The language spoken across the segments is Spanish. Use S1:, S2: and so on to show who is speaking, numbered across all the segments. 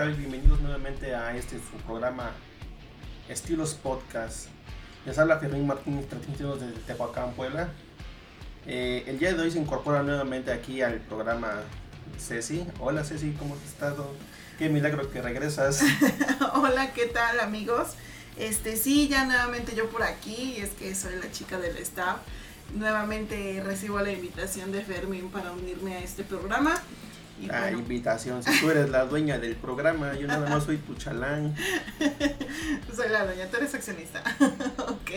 S1: Tal? Bienvenidos nuevamente a este su programa Estilos Podcast. Les habla Fermín Martínez, transmitidos desde Tehuacán, Puebla. Eh, el día de hoy se incorpora nuevamente aquí al programa Ceci. Hola Ceci, ¿cómo has estado? Qué milagro que regresas.
S2: Hola, ¿qué tal amigos? Este sí, ya nuevamente yo por aquí, es que soy la chica del staff. Nuevamente recibo la invitación de Fermín para unirme a este programa. Y
S1: La
S2: bueno,
S1: invitación, si tú eres la dueña del programa, yo nada más soy tu chalán.
S2: soy la doña, tú eres accionista. ok.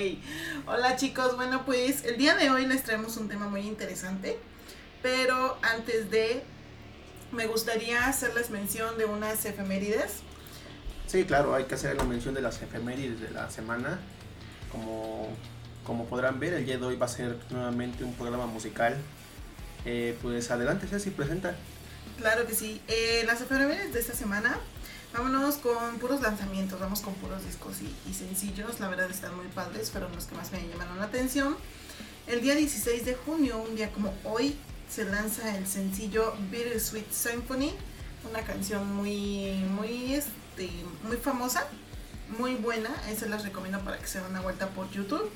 S2: Hola chicos, bueno pues el día de hoy les traemos un tema muy interesante, pero antes de, me gustaría hacerles mención de unas efemérides.
S1: Sí, claro, hay que hacer la mención de las efemérides de la semana. Como, como podrán ver, el día de hoy va a ser nuevamente un programa musical. Eh, pues adelante, Ceci, presenta.
S2: Claro que sí. Eh, las efemérides de esta semana, vámonos con puros lanzamientos, vamos con puros discos y, sencillos. La verdad están muy padres, fueron los que más me llamaron la atención. El día 16 de junio, un día como hoy, se lanza el sencillo Bittersweet Symphony, una canción muy, muy, este, muy famosa, muy buena. Esa les recomiendo para que se den una vuelta por YouTube.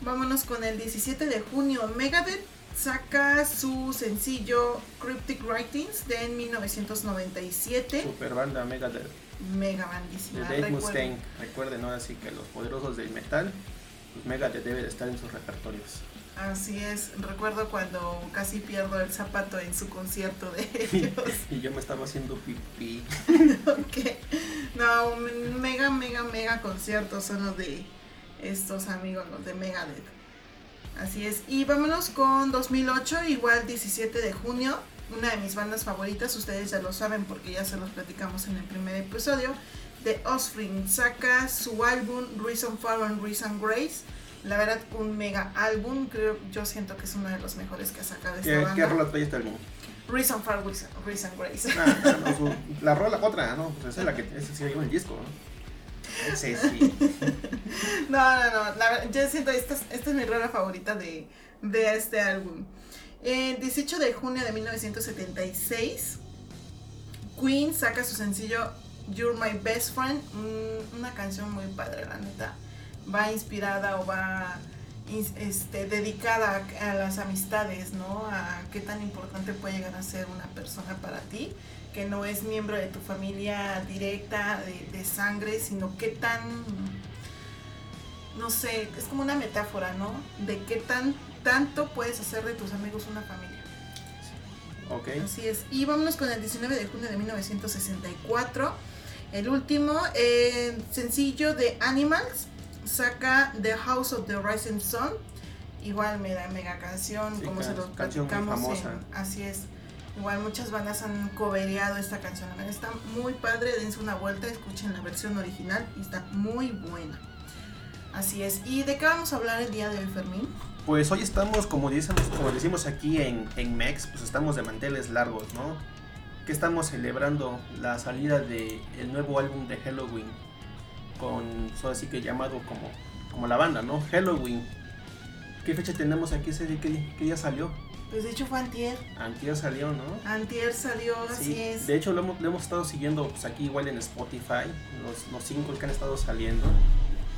S2: Vámonos con el 17 de junio, Megadeth saca su sencillo Cryptic Writings de 1997.
S1: Super banda Mega de,
S2: Mega
S1: de
S2: bandísima.
S1: Dave
S2: recuerden.
S1: Mustaine. Recuerden ahora sí que los poderosos del metal, pues Megadeth debe de estar en sus repertorios.
S2: Así es, recuerdo cuando casi pierdo el zapato en su concierto de ellos.
S1: y yo me estaba haciendo pipí.
S2: Ok. No, mega, mega, mega conciertos son los de estos amigos, los de Megadeth. Así es. Y vámonos con 2008, igual 17 de junio. Una de mis bandas favoritas, ustedes ya lo saben porque ya se los platicamos en el primer episodio. The Offspring saca su álbum Reason for and Reason Grace. La verdad, un mega álbum. Creo, yo siento que es uno de los mejores que ha sacado esta
S1: ¿Qué,
S2: banda.
S1: ¿Qué rola trae este álbum?
S2: Reason for Reason, Reason Grace.
S1: Ah, no, su- la rola otra, ¿no? Pues esa es la que esa sí el disco, ¿no?
S2: No, no, no. La, yo siento esta es, esta es mi rola favorita de, de este álbum. El 18 de junio de 1976, Queen saca su sencillo You're My Best Friend. un- una canción muy padre, la neta. Va inspirada o va este, dedicada a, a las amistades, ¿no? A qué tan importante puede llegar a ser una persona para ti que no es miembro de tu familia directa, de, de sangre, sino qué tan, no sé, es como una metáfora, ¿no? De qué tan tanto puedes hacer de tus amigos una familia.
S1: Ok.
S2: Así es. Y vámonos con el 19 de junio de 1964. El último, eh, sencillo de Animals, saca The House of the Rising Sun. Igual mega, mega canción,
S1: Sí,
S2: como
S1: can-
S2: se los platicamos. en- así es. Igual muchas bandas han cobereado esta canción. Está muy padre, dense una vuelta, escuchen la versión original y está muy buena. Así es. ¿Y de qué vamos a hablar el día de hoy, Fermín?
S1: Pues hoy estamos, como decimos, como decimos aquí en, en Mex, pues estamos de manteles largos, ¿no? Que estamos celebrando la salida del el nuevo álbum de Halloween, con, así que llamado como, como la banda, ¿no? Halloween. ¿Qué fecha tenemos aquí? ese? ¿Qué, qué día salió?
S2: Pues de hecho fue antier.
S1: Antier salió, ¿no?
S2: Antier salió, así
S1: Sí,
S2: es.
S1: de hecho lo hemos, lo hemos estado siguiendo pues, aquí igual en Spotify, los, los cinco que han estado saliendo.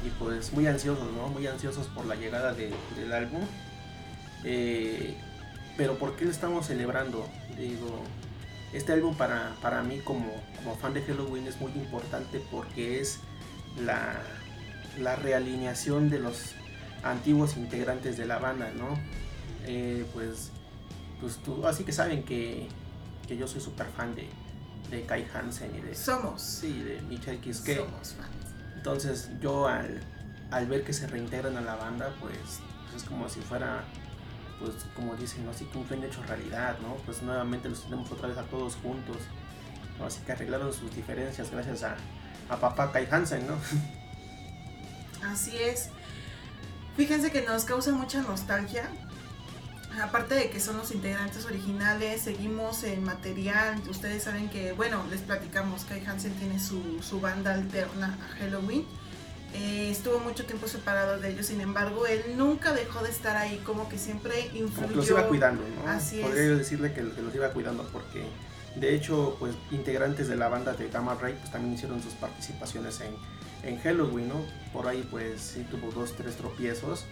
S1: Y pues muy ansiosos, ¿no? Muy ansiosos por la llegada de- del álbum. Eh, pero ¿por qué lo estamos celebrando? Digo, este álbum para, para mí como, como fan de Halloween es muy importante porque es la, la realineación de los antiguos integrantes de la banda, ¿no? Eh, pues, pues tú, así que saben que, que yo soy súper fan de, de Kai Hansen y de...
S2: Somos.
S1: Sí, de Michael Kiske.
S2: Somos fans.
S1: Entonces yo al, al ver que se reintegran a la banda, pues, pues es como si fuera, pues como dicen, ¿no? así que un sueño hecho realidad, ¿no? Pues nuevamente los tenemos otra vez a todos juntos, ¿no? Así que arreglaron sus diferencias gracias a, a papá Kai Hansen, ¿no?
S2: Así es. Fíjense que nos causa mucha nostalgia. Aparte de que son los integrantes originales, seguimos en material. Ustedes saben que, bueno, les platicamos, Kai Hansen tiene su, su banda alterna a Halloween. Eh, estuvo mucho tiempo separado de ellos, sin embargo, él nunca dejó de estar ahí, como que siempre influyó.
S1: Que los iba cuidando, ¿no?
S2: Así
S1: Podría
S2: es.
S1: yo decirle que, que los iba cuidando porque de hecho, pues integrantes de la banda de Gamma Ray pues también hicieron sus participaciones en, en Halloween, ¿no? Por ahí pues sí tuvo dos, tres tropiezos,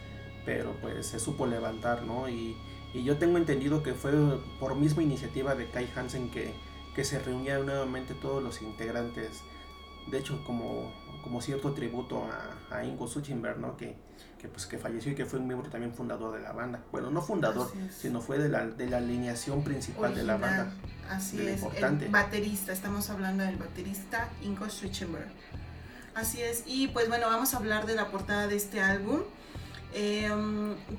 S1: pero pues se supo levantar, ¿no? Y, y yo tengo entendido que fue por misma iniciativa de Kai Hansen que, que se reunieron nuevamente todos los integrantes. De hecho, como, como cierto tributo a, a Ingo Suchenberg, ¿no? Que, que, pues, que falleció y que fue un miembro también fundador de la banda. Bueno, no fundador, sino fue de la, de la alineación principal de la banda.
S2: Así
S1: de
S2: es,
S1: importante.
S2: el baterista, estamos hablando del baterista Ingo Schwichenberg. Así es, y pues bueno, vamos a hablar de la portada de este álbum. Eh,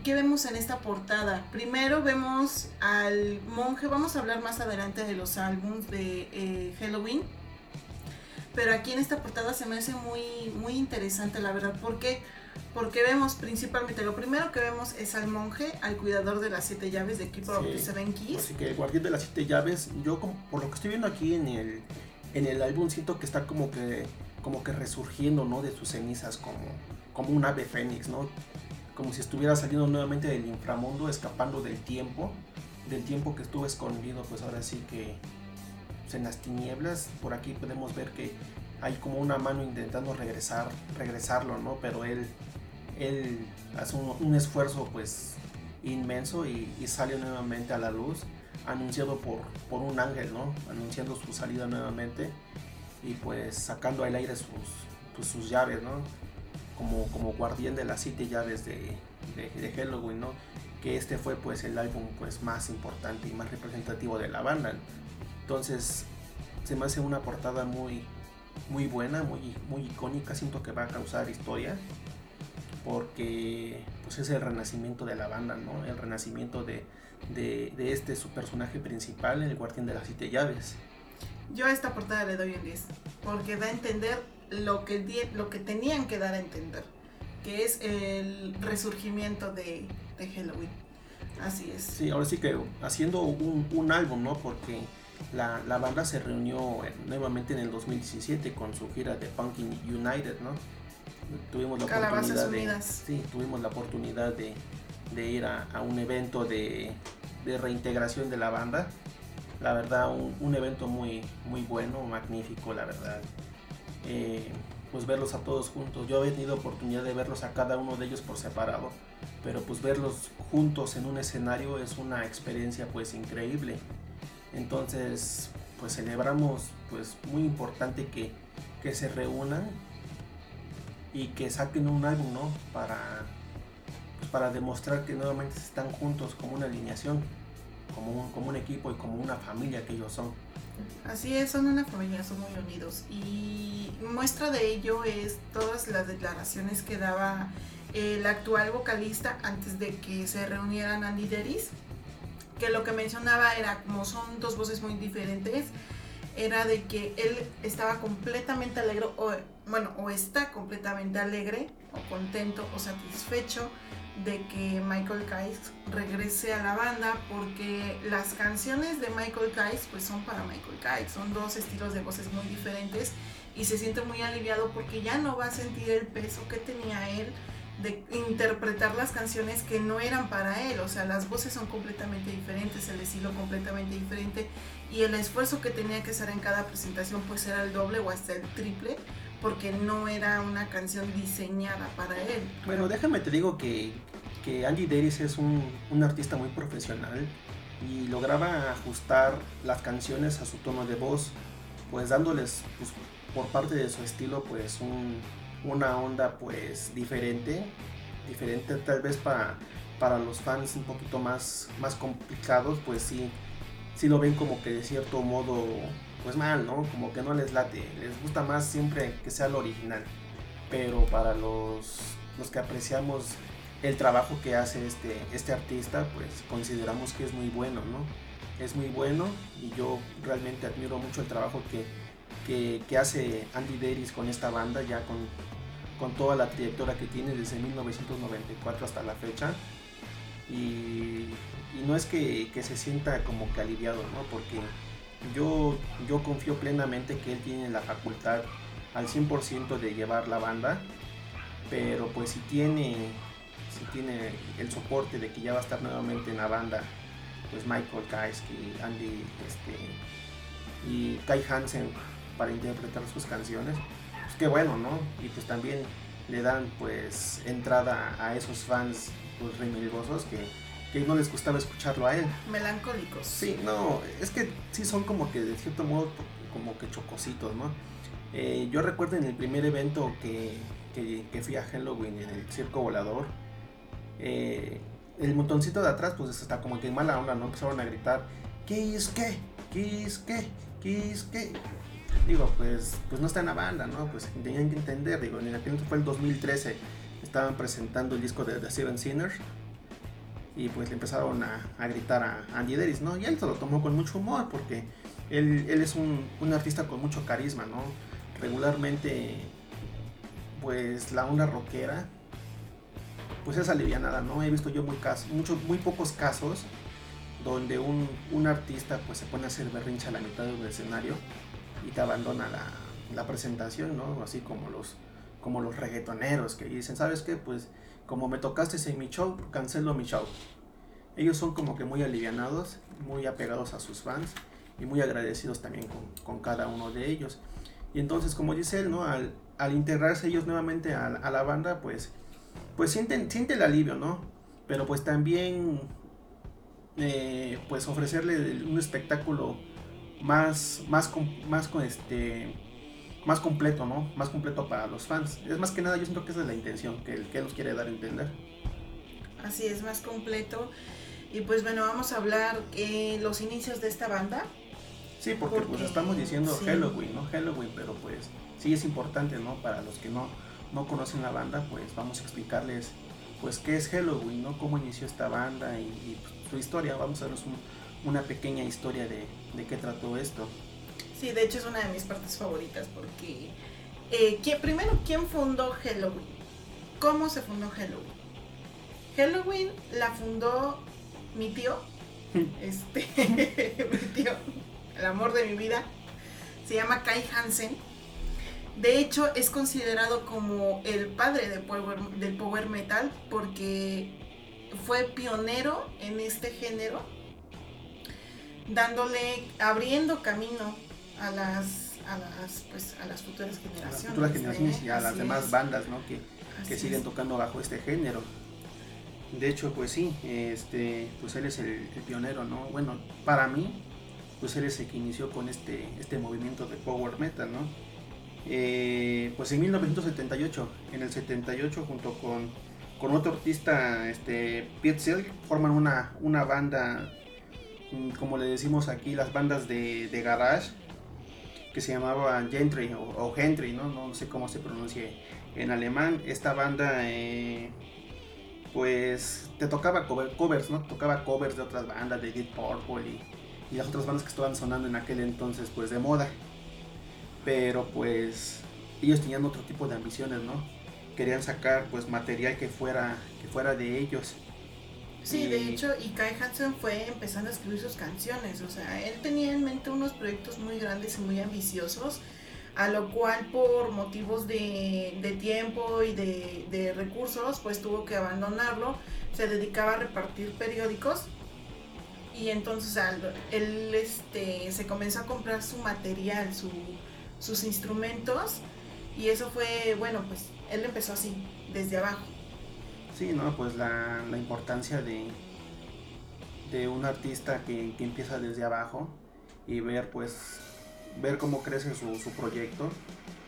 S2: ¿Qué vemos en esta portada? Primero vemos al monje, vamos a hablar más adelante de los álbums de eh, Halloween. Pero aquí en esta portada se me hace muy, muy interesante, la verdad. ¿Por qué? Porque vemos principalmente, lo primero que vemos es al monje, al cuidador de las siete llaves de Keeper of
S1: Sí.
S2: the Seven Keys.
S1: Así que el guardián de las siete llaves, yo como- por lo que estoy viendo aquí en el, en el álbum siento que está como que, como que resurgiendo, ¿no? De sus cenizas como, como un ave fénix, ¿no? Como si estuviera saliendo nuevamente del inframundo, escapando del tiempo, del tiempo que estuvo escondido, pues ahora sí que en las tinieblas, por aquí podemos ver que hay como una mano intentando regresar, regresarlo, ¿no? Pero él, él hace un, esfuerzo pues inmenso y, y sale nuevamente a la luz, anunciado por, por un ángel, ¿no? Anunciando su salida nuevamente y pues sacando al aire sus, pues, sus llaves, ¿no? Como, como guardián de las siete llaves de, de, de Halloween, ¿no? Que este fue pues el álbum pues más importante y más representativo de la banda. Entonces se me hace una portada muy, muy buena, muy, muy icónica, siento que va a causar historia porque pues es el renacimiento de la banda, ¿no? El renacimiento de, de, de este su personaje principal, el guardián de las siete llaves.
S2: Yo a esta portada le doy un 10, porque da a entender lo que, di- lo que tenían que dar a entender, que es el resurgimiento de, de Halloween. Así es.
S1: Sí, ahora sí que haciendo un, un álbum, ¿no? Porque la, la banda se reunió eh, nuevamente en el 2017 con su gira de Punkin United, ¿no? Tuvimos la
S2: Calabazas
S1: oportunidad de, sí, tuvimos la oportunidad de, de ir a, a un evento de, de reintegración de la banda. La verdad, un, un evento muy, muy bueno, magnífico, la verdad. Eh, pues verlos a todos juntos. Yo había tenido oportunidad de verlos a cada uno de ellos por separado, pero pues verlos juntos en un escenario es una experiencia pues increíble. Entonces, pues celebramos pues muy importante que, que se reúnan y que saquen un álbum, ¿no? Para, pues, para demostrar que nuevamente están juntos como una alineación, como un, como un equipo y como una familia que ellos son.
S2: Así es, son una familia, son muy unidos. Y muestra de ello es todas las declaraciones que daba el actual vocalista antes de que se reunieran Andy Deris, que lo que mencionaba era como son dos voces muy diferentes, era de que él estaba completamente alegre, o bueno, o está completamente alegre, o contento, o satisfecho de que Michael Kais regrese a la banda porque las canciones de Michael Kais pues son para Michael Kais, son dos estilos de voces muy diferentes y se siente muy aliviado porque ya no va a sentir el peso que tenía él de interpretar las canciones que no eran para él, o sea, las voces son completamente diferentes, el estilo completamente diferente y el esfuerzo que tenía que hacer en cada presentación pues era el doble o hasta el triple porque no era una canción diseñada para él.
S1: Bueno, déjame te digo que, que Andy Davis es un, un artista muy profesional y lograba ajustar las canciones a su tono de voz, pues dándoles pues, por parte de su estilo pues una onda pues diferente, diferente tal vez para, para los fans un poquito más, más complicados, pues sí, sí lo ven como que de cierto modo pues mal, ¿no? Como que no les late, les gusta más siempre que sea lo original, pero para los, los que apreciamos el trabajo que hace este, este artista, pues consideramos que es muy bueno, ¿no? Es muy bueno y yo realmente admiro mucho el trabajo que, hace Andy Deris con esta banda, ya con, con toda la trayectoria que tiene desde 1994 hasta la fecha. Y, no es que, se sienta como que aliviado, ¿no? Porque yo, yo confío plenamente que él tiene la facultad al 100% de llevar la banda, pero pues si tiene si tiene el soporte de que ya va a estar nuevamente en la banda, pues Michael Kaiski, Andy este, y Kai Hansen para interpretar sus canciones, pues qué bueno, ¿no? Y pues también le dan pues entrada a esos fans pues remilgosos que, que no les gustaba escucharlo a él.
S2: Melancólicos.
S1: Sí, no, es que sí son como que de cierto modo como que chocositos, ¿no? Eh, yo recuerdo en el primer evento que, que, que, fui a Halloween en el Circo Volador, eh, el montoncito de atrás, pues está como que en mala onda, ¿no? Empezaron a gritar, ¿qué es qué? ¿Qué es qué? ¿Qué es qué? Digo, pues, pues no está en la banda, ¿no? Pues tenían que entender, digo, en aquel fue el 2013, estaban presentando el disco de The Seven Sinners y pues le empezaron a, gritar a Andy Deris, ¿no? Y él se lo tomó con mucho humor porque él, él es un, un, artista con mucho carisma, ¿no? Regularmente, pues la onda rockera pues es alivianada, ¿no? He visto yo muy, casos, muchos, muy pocos casos donde un, artista pues se pone a hacer berrincha a la mitad de un escenario y te abandona la, presentación, ¿no? Así como los, como los reggaetoneros que dicen, ¿sabes qué? Pues como me tocaste en mi show, cancelo mi show. Ellos son como que muy alivianados, muy apegados a sus fans y muy agradecidos también con, cada uno de ellos. Y entonces, como dice él, ¿no? Al, integrarse ellos nuevamente a, la banda, pues pues siente, siente el alivio, ¿no? Pero pues también, eh, pues ofrecerle un espectáculo más, más, más, con este, más completo, ¿no? Más completo para los fans. Es más que nada, yo siento que esa es la intención que, que nos quiere dar a entender.
S2: Así es, más completo. Y pues bueno, vamos a hablar eh, los inicios de esta banda.
S1: Sí, porque, pues estamos diciendo Halloween, ¿no? Halloween, pero pues sí es importante, ¿no? Para los que no, no conocen la banda, pues vamos a explicarles pues qué es Halloween, ¿no? Cómo inició esta banda y, su historia. Vamos a darles una pequeña historia de, qué trató esto.
S2: Sí, de hecho es una de mis partes favoritas porque eh, primero, ¿quién fundó Halloween? ¿Cómo se fundó Halloween? Halloween la fundó mi tío, este, mi tío, el amor de mi vida, se llama Kai Hansen de hecho, es considerado como el padre del power, del power metal porque fue pionero en este género, dándole, abriendo camino a las, a las, pues, a las futuras generaciones. A las futuras
S1: generaciones y a las demás bandas ¿no? que, que siguen tocando bajo este género. De hecho, pues sí, este, pues él es el, pionero, ¿no? Bueno, para mí, pues él es el que inició con este, este movimiento de power metal, ¿no? Eh, pues en 1978, en el 78 junto con, con otro artista, este, Pete forman una, una banda, mm, como le decimos aquí, las bandas de, garage, que se llamaba Gentry o, Gentry, ¿no? ¿no? sé cómo se pronuncie en alemán. Esta banda, eh, pues, te tocaba covers, ¿no? Tocaba covers de otras bandas, de Deep Purple y, y las otras bandas que estaban sonando en aquel entonces, pues, de moda pero pues ellos tenían otro tipo de ambiciones, ¿no? Querían sacar pues material que fuera, que fuera de ellos.
S2: Sí, de hecho, y Kai Hansen fue empezando a escribir sus canciones, o sea, él tenía en mente unos proyectos muy grandes y muy ambiciosos, a lo cual por motivos de, tiempo y de, de, recursos, pues tuvo que abandonarlo, se dedicaba a repartir periódicos y entonces él este, se comenzó a comprar su material, su, sus instrumentos y eso fue, bueno, pues él empezó así, desde abajo.
S1: Sí, ¿no? Pues la, importancia de, de un artista que, que, empieza desde abajo y ver pues ver cómo crece su, su proyecto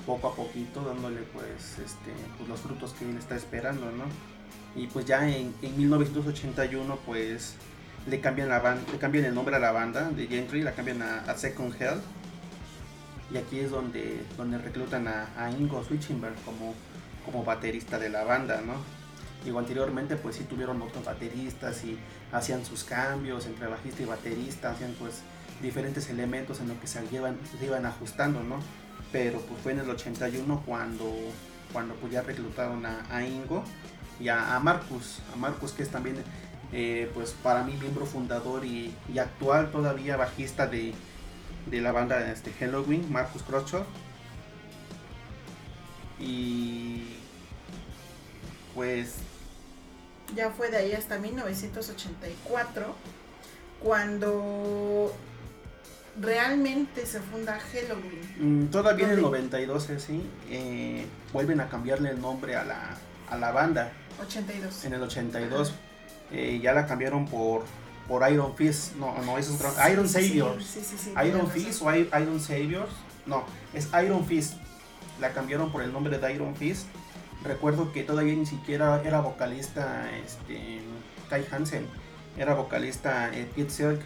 S1: poco a poquito dándole pues este pues, los frutos que él está esperando no y pues ya en, en 1981 pues le cambian la banda, le cambian el nombre a la banda de Gentry la cambian a, Second Hell. Y aquí es donde donde reclutan a, a Ingo Switchenberg como como baterista de la banda no Digo, anteriormente pues sí tuvieron otros bateristas y hacían sus cambios entre bajista y baterista, hacían pues diferentes elementos en los que se iban, se iban ajustando, ¿no? Pero pues fue en el 81 cuando, cuando pues ya reclutaron a, Ingo y a, Marcus, a Marcus que es también eh, pues para mí miembro fundador y, actual todavía bajista de, de la banda este, Halloween, Marcus Crotcher. Y pues
S2: ya fue de ahí hasta 1984, cuando realmente se funda Halloween.
S1: Mm, todavía en el 92, eh, sí, eh, vuelven a cambiarle el nombre a la, a la banda.
S2: 82.
S1: En el 82. Eh, ya la cambiaron por, por Iron Fist. No, no, eso es otro. Iron Saviors.
S2: Sí, sí,
S1: Iron Fist o Iron Saviors. No, es Iron Fist. La cambiaron por el nombre de Iron Fist recuerdo que todavía ni siquiera era vocalista este, Kai Hansen, era vocalista eh, Pete Silk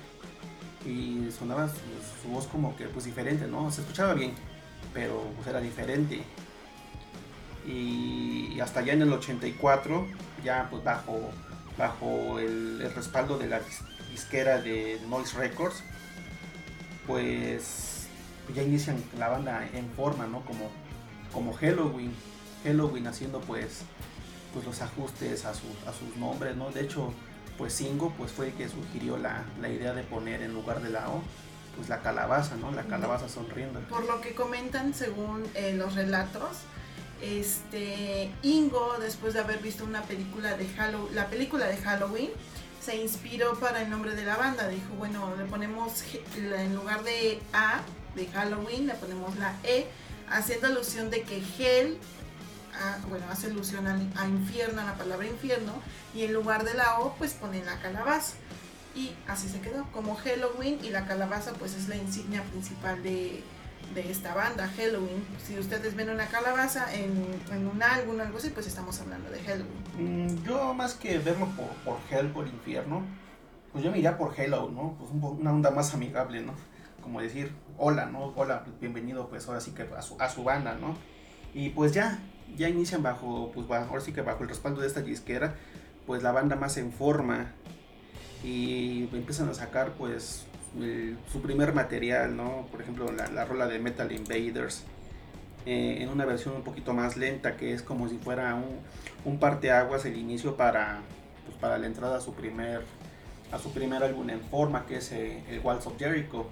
S1: y sonaba su, voz como que pues diferente, ¿no? Se escuchaba bien, pero pues era diferente. Y, hasta ya en el 84, ya pues bajo, bajo el, respaldo de la disquera de Noise Records, pues ya inician la banda en forma, ¿no? Como, como Halloween Halloween haciendo pues pues los ajustes a, a sus nombres, ¿no? De hecho, pues Singo pues fue el que sugirió la, idea de poner en lugar de la O pues la calabaza, ¿no? La calabaza sonriendo.
S2: Por lo que comentan según eh, los relatos, este Ingo después de haber visto una película de Halloween, la película de Halloween, se inspiró para el nombre de la banda. Dijo, bueno, le ponemos en lugar de A de Halloween, le ponemos la E, haciendo alusión de que Hell bueno, hace alusión a, infierno, a la palabra infierno, y en lugar de la O, pues ponen la calabaza. Y así se quedó, como Halloween, y la calabaza pues es la insignia principal de, esta banda, Halloween. Si ustedes ven una calabaza en, un álbum algo así, pues estamos hablando de Halloween.
S1: Mm, yo más que verlo por, por Hell, por infierno, pues yo me iría por Hello, ¿no? Pues una onda más amigable, ¿no? Como decir, hola, ¿no? Hola, bienvenido pues ahora sí que a su, a su banda, ¿no? Y pues ya, ya inician bajo, pues ahora sí que bajo el respaldo de esta disquera, pues la banda más en forma y empiezan a sacar pues su primer material, ¿no? Por ejemplo, la, rola de Metal Invaders eh, en una versión un poquito más lenta que es como si fuera un, un parteaguas el inicio para, pues, para la entrada a su primer a su primer álbum en forma que es eh, el Waltz of Jericho.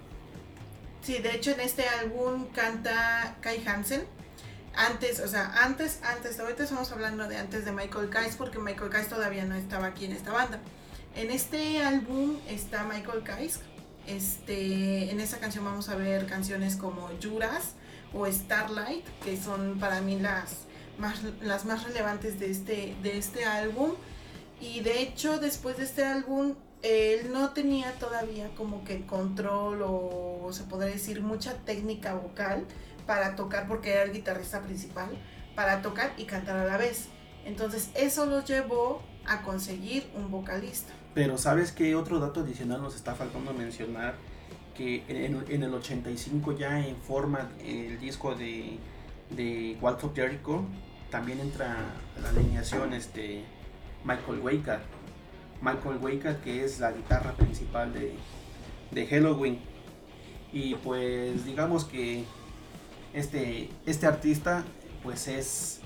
S2: Sí, de hecho en este álbum canta Kai Hansen, antes, o sea, antes, antes, ahorita estamos hablando de antes de Michael Kais porque Michael Kais todavía no estaba aquí en esta banda. En este álbum está Michael Kais. Este, en esta canción vamos a ver canciones como Juras o Starlight, que son para mí las más, las más relevantes de este, de este álbum. Y de hecho, después de este álbum, él no tenía todavía como que control o se podría decir mucha técnica vocal para tocar porque era el guitarrista principal, para tocar y cantar a la vez. Entonces eso lo llevó a conseguir un vocalista.
S1: Pero sabes que otro dato adicional nos está faltando mencionar, que en, el 85 ya en forma el disco de, de Waltz of Jericho, también entra la alineación este, Michael Waker. Michael Waker que es la guitarra principal de, de Halloween. Y pues digamos que este, este artista pues es,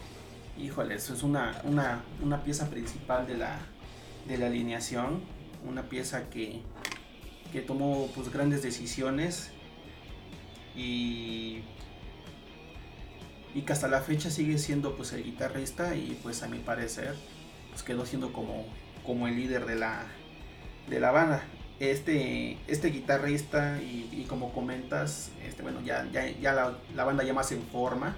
S1: híjole, es una, una, pieza principal de la, de la alineación, una pieza que, que tomó pues grandes decisiones y, y que hasta la fecha sigue siendo pues el guitarrista y pues a mi parecer pues quedó siendo como, como el líder de la, de la banda este, este guitarrista y, como comentas, este, bueno, ya, ya, la, banda ya más en forma,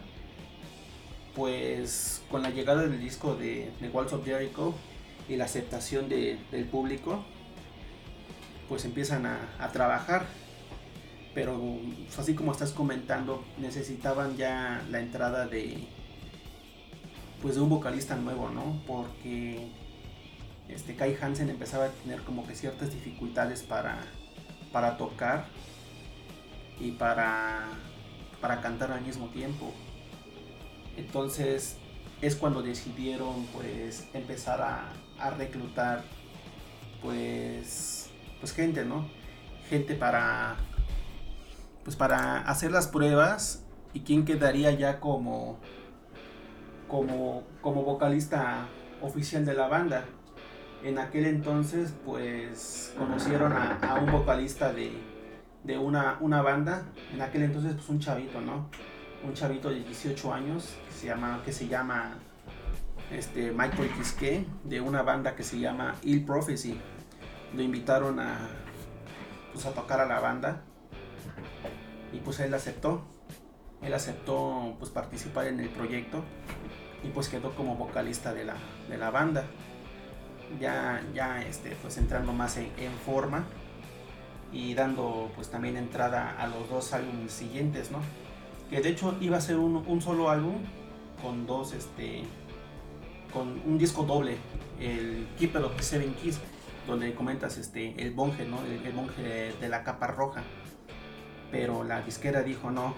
S1: pues con la llegada del disco de, de Walls of Jericho y la aceptación del público, pues empiezan a, a trabajar. Pero pues, así como estás comentando, necesitaban ya la entrada de pues de un vocalista nuevo, ¿no? Porque este Kai Hansen empezaba a tener como que ciertas dificultades para, para tocar y para, para cantar al mismo tiempo. Entonces es cuando decidieron pues empezar a, a reclutar pues pues gente, ¿no? Gente para pues para hacer las pruebas y quién quedaría ya como como como vocalista oficial de la banda. En aquel entonces pues conocieron a, un vocalista de, de una, una banda, en aquel entonces pues un chavito, ¿no? Un chavito de 18 años que se llama, que se llama este, Michael Kiske de una banda que se llama Ill Prophecy. Lo invitaron a, pues, a tocar a la banda y pues él aceptó. Él aceptó pues participar en el proyecto y pues quedó como vocalista de la, de la banda. Ya, ya este, pues entrando más en, forma y dando pues también entrada a los dos álbumes siguientes, ¿no? Que de hecho iba a ser un, un solo álbum con dos, este, con un disco doble, el Keeper of the Seven Keys, donde comentas este, el monje, ¿no? El, monje de, la capa roja. Pero la disquera dijo, no,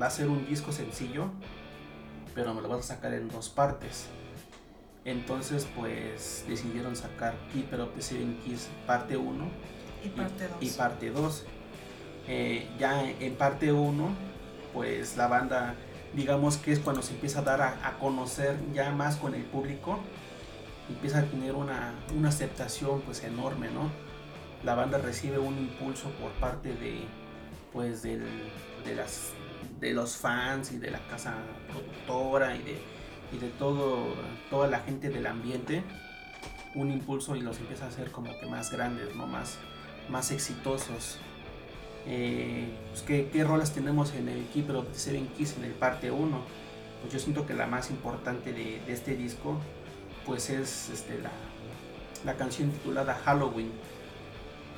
S1: va a ser un disco sencillo, pero me lo vas a sacar en dos partes. Entonces, pues decidieron sacar Keeper of the Seven Keys parte 1
S2: y
S1: parte 2. Eh, ya en parte 1, pues la banda digamos que es cuando se empieza a dar a, conocer ya más con el público, empieza a tener una, aceptación pues enorme, ¿no? La banda recibe un impulso por parte de pues de, las, de los fans y de la casa productora y de, y de todo, toda la gente del ambiente, un impulso y los empieza a hacer como que más grandes, ¿no? Más, más exitosos. Eh, pues, ¿qué, rolas tenemos en el Keeper the Seven Keys en el parte 1? Pues yo siento que la más importante de, este disco pues es este, la, canción titulada Halloween.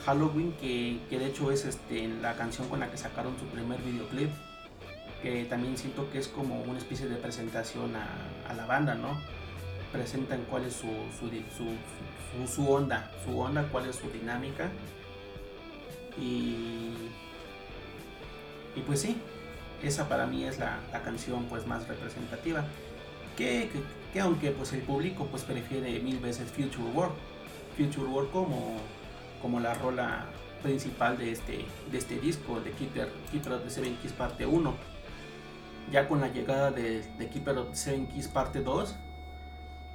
S1: Halloween que, de hecho es este, la canción con la que sacaron su primer videoclip que también siento que es como una especie de presentación a, la banda, ¿no? Presentan cuál es su, su, onda, su onda, cuál es su dinámica y, y pues sí, esa para mí es la, canción pues más representativa. Que, que, aunque pues el público pues prefiere mil veces Future World. Future World como, como la rola principal de este, de este disco de Keeper, Keeper of the Seven parte 1. Ya con la llegada de, de Keeper of the Seven Keys parte 2,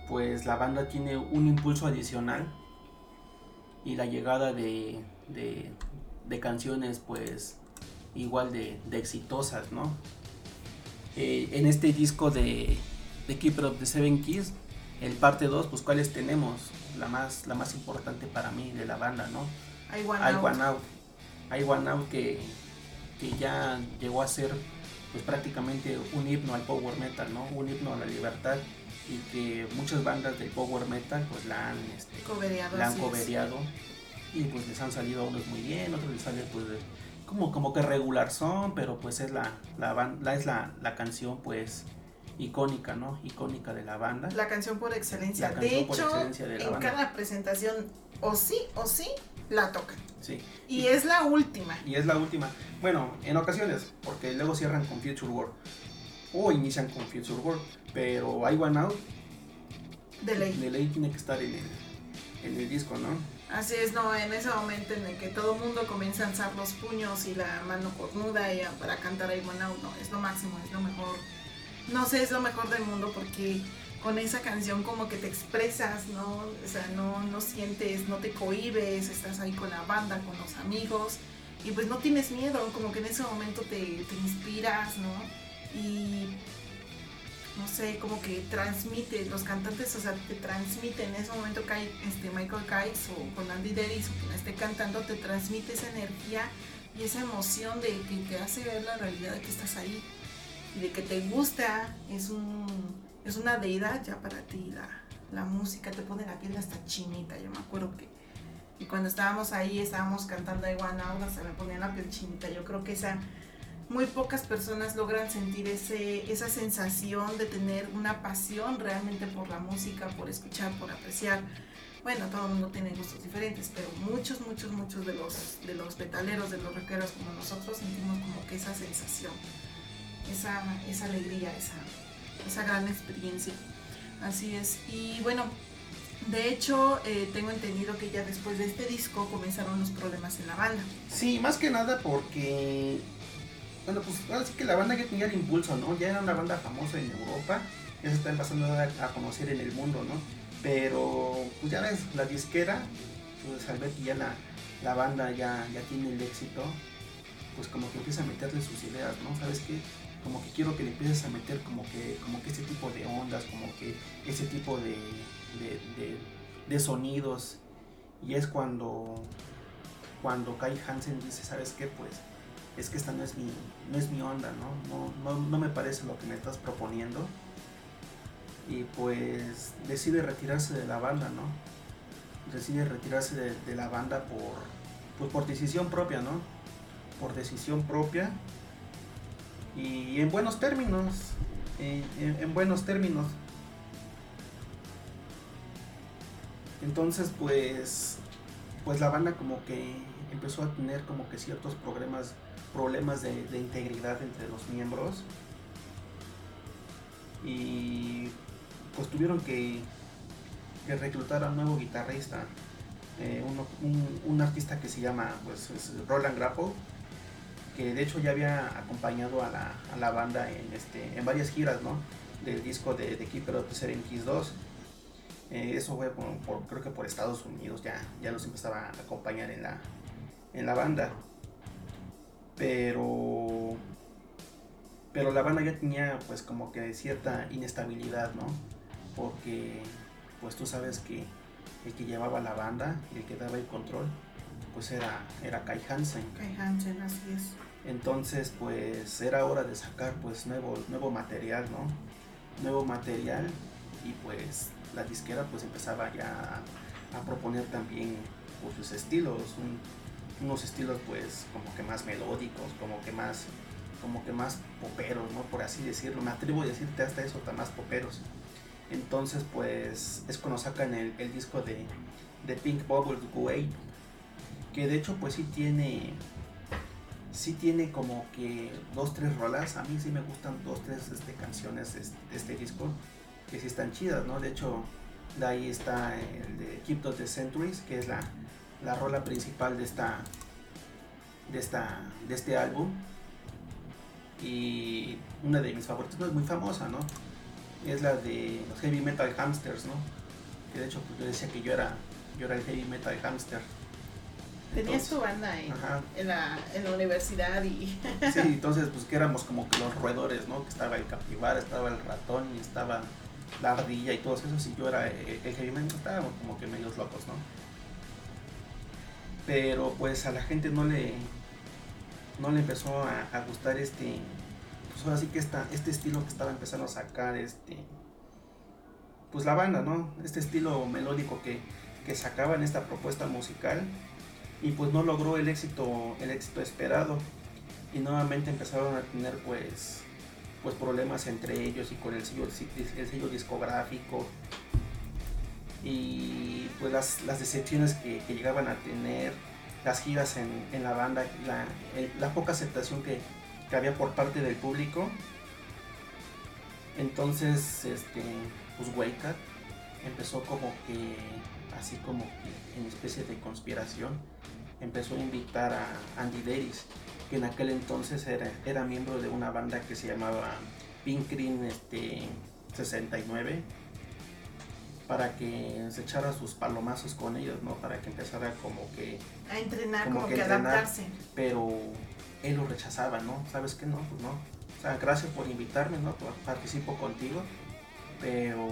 S1: pues la banda tiene un impulso adicional y la llegada de, de canciones pues igual de, exitosas, ¿no? Eh, en este disco de, de Keeper of the Seven Keys, el parte 2, pues cuáles tenemos, la más, la más importante para mí de la banda, ¿no?
S2: I One Out.
S1: I One Out que, que ya llegó a ser pues prácticamente un himno al power metal, ¿no? Un himno a la libertad y que muchas bandas del power metal pues la han, este, la han coveriado y pues les han salido unos muy bien, otros les salen pues como, como que regular son, pero pues es la, la, es la, la canción pues icónica, ¿no? Icónica de la banda.
S2: La canción por excelencia. de hecho, en cada presentación o sí o sí la tocan.
S1: Sí.
S2: Y, es la última.
S1: Y es la última. Bueno, en ocasiones, porque luego cierran con Future World o inician con Future World, pero I Want Out
S2: de ley.
S1: De ley tiene que estar en el, en el disco, ¿no?
S2: Así es, no, en ese momento en el que todo el mundo comienza a alzar los puños y la mano cornuda y para cantar ahí bueno, no, es lo máximo, es lo mejor. No sé, es lo mejor del mundo porque con esa canción como que te expresas, ¿no? O sea, no, no sientes, no te cohibes, estás ahí con la banda, con los amigos y pues no tienes miedo, como que en ese momento te, te inspiras, ¿no? Y no sé, como que transmite, los cantantes, o sea, te transmiten en ese momento que este, Michael Kites o con Andy quien esté cantando, te transmite esa energía y esa emoción de que te hace ver la realidad de que estás ahí y de que te gusta, es un es una deidad ya para ti, la, la música te pone la piel hasta chinita, yo me acuerdo que Y cuando estábamos ahí, estábamos cantando Iguana, se me ponía la piel chinita. Yo creo que esa, muy pocas personas logran sentir ese, esa sensación de tener una pasión realmente por la música, por escuchar, por apreciar. Bueno, todo el mundo tiene gustos diferentes, pero muchos, muchos, muchos de los, de los metaleros, de los rockeros como nosotros sentimos como que esa sensación, esa, esa alegría, esa, esa gran experiencia. Así es. Y bueno, de hecho, eh, tengo entendido que ya después de este disco comenzaron los problemas en la banda.
S1: Sí, más que nada porque, bueno, pues ahora sí que la banda ya tenía el impulso, ¿no? Ya era una banda famosa en Europa, ya se está empezando a, conocer en el mundo, ¿no? Pero, pues ya ves, la disquera, pues al ver que ya la, la banda ya, ya tiene el éxito, pues como que empieza a meterle sus ideas, ¿no? ¿Sabes qué? Como que quiero que le empieces a meter como que, como que ese tipo de ondas, como que ese tipo de, de, sonidos. Y es cuando, cuando Kai Hansen dice, ¿sabes qué? Pues es que esta no es mi, no es mi onda, ¿no? No, me parece lo que me estás proponiendo. Y pues decide retirarse de la banda, ¿no? Decide retirarse de, la banda por, pues por decisión propia, ¿no? Por decisión propia. Y en buenos términos, en buenos términos. Entonces, pues, pues la banda como que empezó a tener como que ciertos problemas, problemas de, integridad entre los miembros. Y pues tuvieron que, reclutar a un nuevo guitarrista, eh, un, artista que se llama pues, Roland Grapple, que de hecho ya había acompañado a la, banda en, este, en varias giras ¿no? del disco de, de Keeper of the Seven Keys 2 eh, eso fue por, creo que por Estados Unidos, ya, ya los empezaba a acompañar en la, en la banda. Pero, pero la banda ya tenía pues como que cierta inestabilidad, ¿no? Porque pues tú sabes que el que llevaba la banda y el que daba el control pues era, era Kai Hansen.
S2: Kai Hansen, así es.
S1: Entonces pues era hora de sacar pues nuevo, nuevo material, ¿no? Nuevo material y pues la disquera pues empezaba ya a, proponer también pues, sus estilos, unos estilos pues como que más melódicos, como que más como que más poperos, ¿no? Por así decirlo, me atrevo a decirte hasta eso, tan más poperos. Entonces pues es cuando sacan el, disco de, de Pink Bubble Way, que de hecho pues sí tiene sí tiene como que dos, tres rolas. A mí sí me gustan dos, tres este, canciones de este disco que sí están chidas, ¿no? De hecho, de ahí está el de Keep the Centuries, que es la, la rola principal de esta, de esta, de este álbum. Y una de mis favoritas, no es muy famosa, ¿no? Es la de los Heavy Metal Hamsters, ¿no? Que de hecho pues, yo decía que yo era, yo era el Heavy Metal Hamster.
S2: Tenías tu banda en, en, la, en, la, universidad y...
S1: sí, entonces pues que éramos como que los roedores, ¿no? Que estaba el capibara, estaba el ratón y estaba la ardilla y todos esos, y yo era el, heavy metal, estábamos como que medios locos, ¿no? Pero pues a la gente no le no le empezó a, gustar este pues ahora sí que esta, este estilo que estaba empezando a sacar este pues la banda, ¿no? Este estilo melódico que, que sacaba en esta propuesta musical y pues no logró el éxito el éxito esperado. Y nuevamente empezaron a tener pues pues problemas entre ellos y con el sello, el sello discográfico. Y pues las, decepciones que, llegaban a tener las giras en, la banda la, poca aceptación que, había por parte del público. Entonces este pues Wake empezó como que así como que en especie de conspiración empezó a invitar a Andy Deris que en aquel entonces era, era miembro de una banda que se llamaba Pink Green este, 69 para que se echara sus palomazos con ellos, ¿no? Para que empezara como que...
S2: A entrenar, como, que, adaptarse.
S1: Pero él lo rechazaba, ¿no? ¿Sabes qué? No, pues no. O sea, gracias por invitarme, ¿no? Participo contigo, pero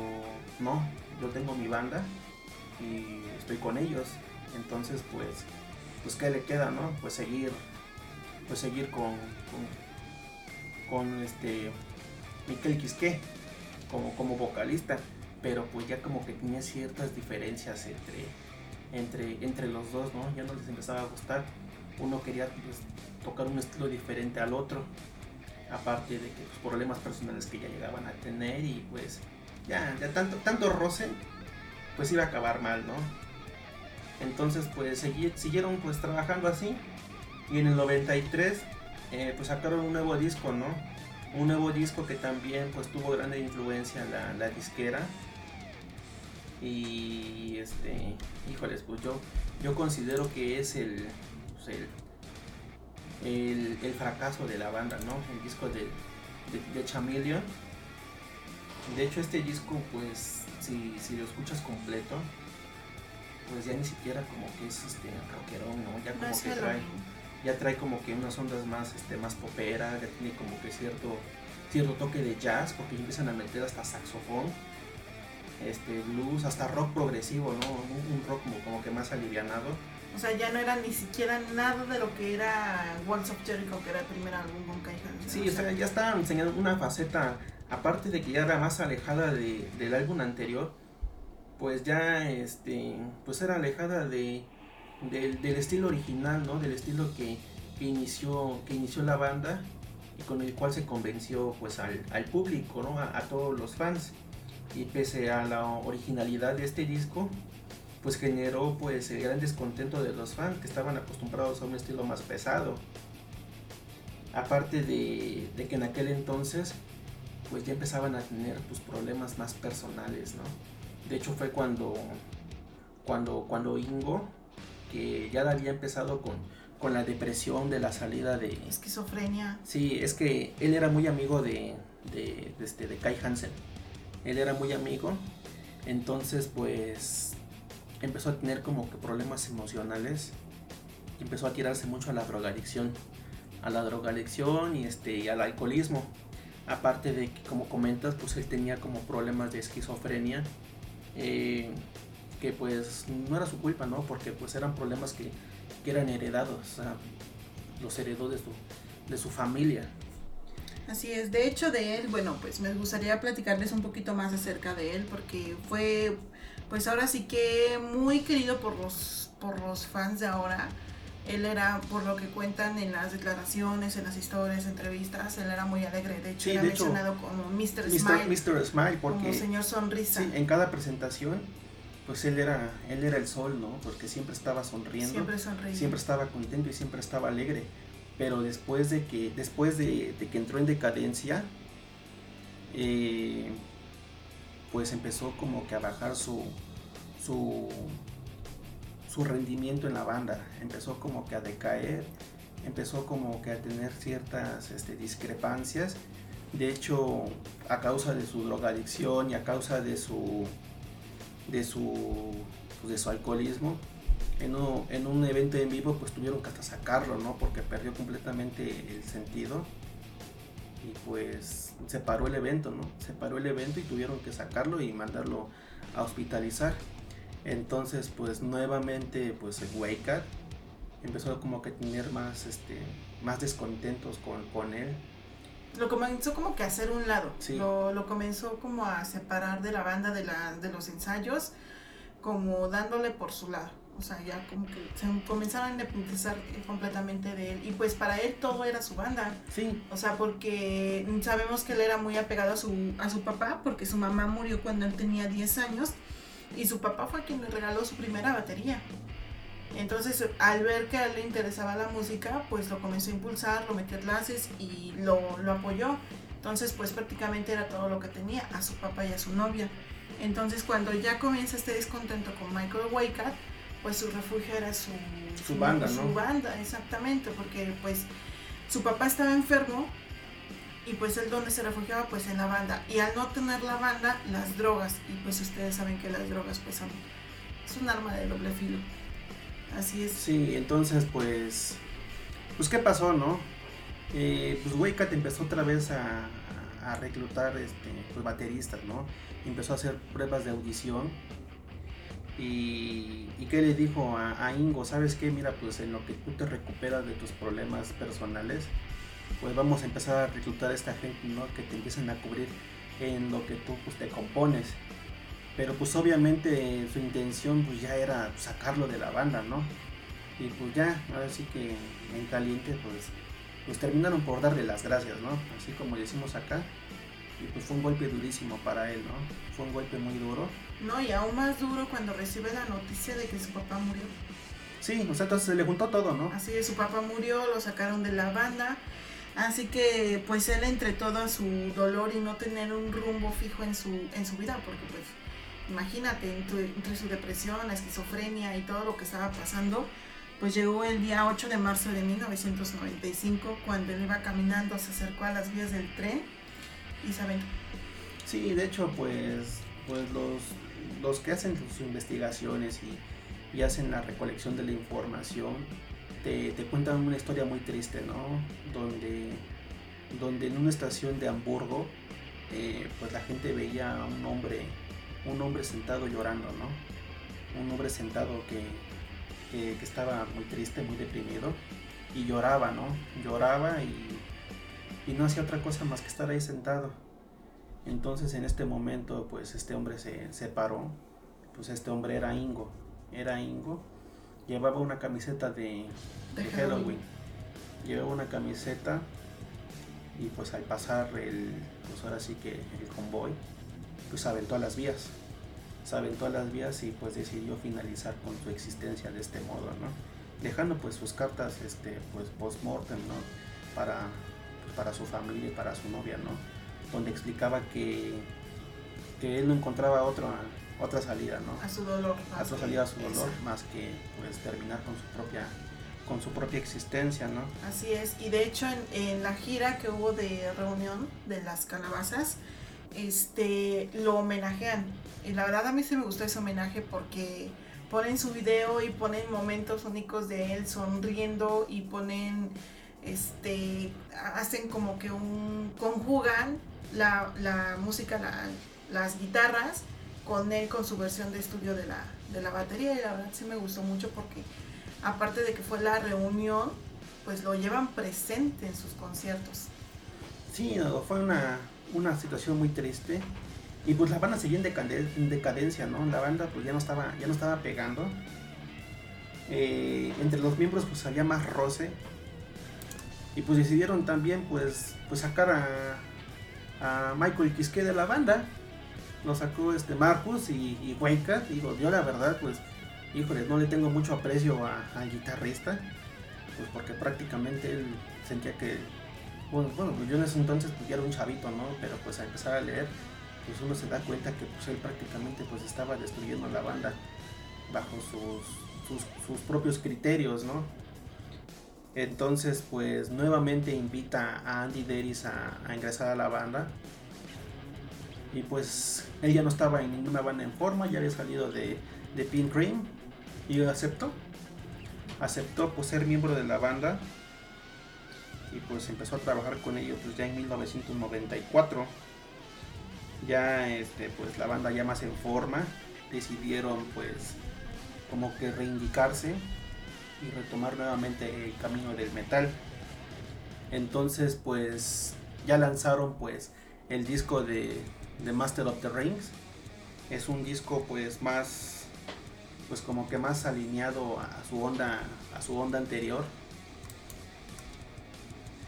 S1: no, yo tengo mi banda y estoy con ellos. Entonces, pues, pues, ¿qué le queda, no? Pues seguir pues seguir con, con, este Miquel Quisque como, como vocalista, pero pues ya como que tenía ciertas diferencias entre, entre, entre los dos, ¿no? Ya no les empezaba a gustar. Uno quería pues, tocar un estilo diferente al otro, aparte de que pues, problemas personales que ya llegaban a tener y pues ya, ya tanto, tanto roce, pues iba a acabar mal, ¿no? Entonces pues siguieron pues trabajando así y en el 93 eh, pues sacaron un nuevo disco, ¿no? Un nuevo disco que también pues tuvo grande influencia la, la disquera y este, híjoles, pues yo, yo considero que es el, pues, el, el, fracaso de la banda, ¿no? El disco de, de, de Chameleon. De hecho, este disco, pues, si, si, lo escuchas completo, pues ya ni siquiera como que es este rockerón, ¿no? Ya como que trae, ya trae como que unas ondas más, este, más popera, ya tiene como que cierto, cierto toque de jazz, porque empiezan a meter hasta saxofón este blues, hasta rock progresivo, ¿no? Un, rock como, como, que más alivianado.
S2: O sea, ya no era ni siquiera nada de lo que era Walls of Jericho, que era el primer álbum con Kaihan.
S1: Sí, o sea, ya estaban enseñando una faceta, aparte de que ya era más alejada de, del álbum anterior, pues ya este, pues era alejada de, del, estilo original, ¿no? Del estilo que, que, inició, que inició la banda y con el cual se convenció pues al, al público, ¿no? a, a todos los fans y pese a la originalidad de este disco, pues generó pues el gran descontento de los fans que estaban acostumbrados a un estilo más pesado. Aparte de, que en aquel entonces pues ya empezaban a tener pues problemas más personales, ¿no? De hecho fue cuando cuando cuando Ingo que ya había empezado con, con la depresión de la salida de
S2: esquizofrenia.
S1: Sí, es que él era muy amigo de de, de, este, de Kai Hansen él era muy amigo, entonces pues empezó a tener como que problemas emocionales y empezó a tirarse mucho a la drogadicción, a la drogadicción y este y al alcoholismo. Aparte de que como comentas, pues él tenía como problemas de esquizofrenia, eh, que pues no era su culpa, ¿no? Porque pues eran problemas que, que eran heredados, o sea, los heredó de su, de su familia.
S2: Así es, de hecho de él, bueno, pues me gustaría platicarles un poquito más acerca de él porque fue, pues ahora sí que muy querido por los, por los fans de ahora. Él era, por lo que cuentan en las declaraciones, en las historias, entrevistas, él era muy alegre. De hecho, era mencionado como Mr. Smile.
S1: Mr. Smile, porque.
S2: Como señor sonrisa.
S1: Sí, en cada presentación, pues él era, él era el sol, ¿no? Porque siempre estaba sonriendo.
S2: Siempre sonriendo.
S1: Siempre estaba contento y siempre estaba alegre pero después de que, después de, que entró en decadencia, eh, pues empezó como que a bajar su, su, su rendimiento en la banda, empezó como que a decaer, empezó como que a tener ciertas este, discrepancias. De hecho, a causa de su drogadicción y a causa de su, de su, pues, de su alcoholismo, en un, en un evento en vivo pues tuvieron que hasta sacarlo, ¿no? Porque perdió completamente el sentido y pues se paró el evento, ¿no? Se paró el evento y tuvieron que sacarlo y mandarlo a hospitalizar. Entonces pues nuevamente pues Wake empezó como que a tener más, este, más descontentos con, con él.
S2: Lo comenzó como que a hacer un lado, lo, lo, comenzó como a separar de la banda de, la, de los ensayos, como dándole por su lado o sea, ya como que se comenzaron a independizar completamente de él. Y pues para él todo era su banda.
S1: Sí.
S2: O sea, porque sabemos que él era muy apegado a su, a su papá, porque su mamá murió cuando él tenía 10 años. Y su papá fue quien le regaló su primera batería. Entonces, al ver que a él le interesaba la música, pues lo comenzó a impulsar, lo metió a clases y lo, lo apoyó. Entonces, pues prácticamente era todo lo que tenía, a su papá y a su novia. Entonces, cuando ya comienza este descontento con Michael Waycat, pues su refugio era su,
S1: su, banda,
S2: su banda, exactamente, porque pues su papá estaba enfermo y pues él donde se refugiaba pues en la banda. Y al no tener la banda las drogas y pues ustedes saben que las drogas pues son es un arma de doble filo. Así es.
S1: Sí entonces pues pues qué pasó no eh, pues Waycat empezó otra vez a, a reclutar este pues bateristas no empezó a hacer pruebas de audición. Y, y qué le dijo a, Ingo, ¿sabes qué? Mira, pues en lo que tú te recuperas de tus problemas personales, pues vamos a empezar a reclutar a esta gente, ¿no? Que te empiecen a cubrir en lo que tú pues, te compones. Pero pues obviamente su intención pues ya era sacarlo de la banda, ¿no? Y pues ya, ahora sí que en caliente pues, pues terminaron por darle las gracias, ¿no? Así como decimos acá. Y pues fue un golpe durísimo para él, ¿no? Fue un golpe muy duro.
S2: No, y aún más duro cuando recibe la noticia de que su papá murió.
S1: Sí, o sea, entonces se le juntó todo, ¿no?
S2: Así es, su papá murió, lo sacaron de la banda. Así que pues él entre todo su dolor y no tener un rumbo fijo en su, en su vida, porque pues imagínate, entre, su depresión, la esquizofrenia y todo lo que estaba pasando, pues llegó el día 8 de marzo de 1995 cuando él iba caminando, se acercó a las vías del tren y saben.
S1: Sí, de hecho pues, pues los, los que hacen sus investigaciones y, hacen la recolección de la información te, cuentan una historia muy triste, ¿no? Donde, donde en una estación de Hamburgo eh, pues la gente veía a un hombre, un hombre sentado llorando, ¿no? Un hombre sentado que, que, estaba muy triste, muy deprimido y lloraba, ¿no? Lloraba y, y, no hacía otra cosa más que estar ahí sentado. Entonces en este momento pues este hombre se separó, pues este hombre era Ingo, era Ingo, llevaba una camiseta de, de Halloween, llevaba una camiseta y pues al pasar el, pues ahora sí que el convoy, pues aventó a las vías se aventó a las vías y pues decidió finalizar con su existencia de este modo, ¿no? Dejando pues sus cartas este, pues post-mortem, ¿no? Para, pues, para su familia y para su novia, ¿no? Donde explicaba que, que él no encontraba otra, otra salida, ¿no?
S2: A su dolor.
S1: A su salida a su dolor, más que pues terminar con su propia con su propia existencia, ¿no?
S2: Así es, y de hecho en, en la gira que hubo de reunión de las calabazas, este, lo homenajean. Y la verdad a mí sí me gustó ese homenaje porque ponen su video y ponen momentos únicos de él sonriendo y ponen, este, hacen como que un, conjugan la, la música, las guitarras con él, con su versión de estudio de la, de la batería y la verdad sí me gustó mucho porque aparte de que fue la reunión, pues lo llevan presente en sus conciertos.
S1: Sí, fue una, una situación muy triste. Y pues la banda seguía en, decadencia, ¿no? La banda pues ya no estaba, ya no estaba pegando. Eh, entre los miembros pues había más roce. Y pues decidieron también pues, pues sacar a, a Michael Quisque de la banda. Lo sacó este Marcus y, y Digo, yo la verdad pues, híjole, no le tengo mucho aprecio al guitarrista. Pues porque prácticamente él sentía que bueno, bueno, pues yo en ese entonces pues un chavito, ¿no? Pero pues a empezar a leer, pues uno se da cuenta que pues él prácticamente pues estaba destruyendo la banda bajo sus, sus, propios criterios, ¿no? Entonces pues nuevamente invita a Andy Deris a, ingresar a la banda. Y pues él ya no estaba en ninguna banda en forma, ya había salido de, de Pink Cream y aceptó. Aceptó pues ser miembro de la banda y pues empezó a trabajar con ellos pues ya en 1994 ya este pues la banda ya más en forma decidieron pues como que reindicarse y retomar nuevamente el camino del metal entonces pues ya lanzaron pues el disco de, de Master of the Rings es un disco pues más pues como que más alineado a su onda a su onda anterior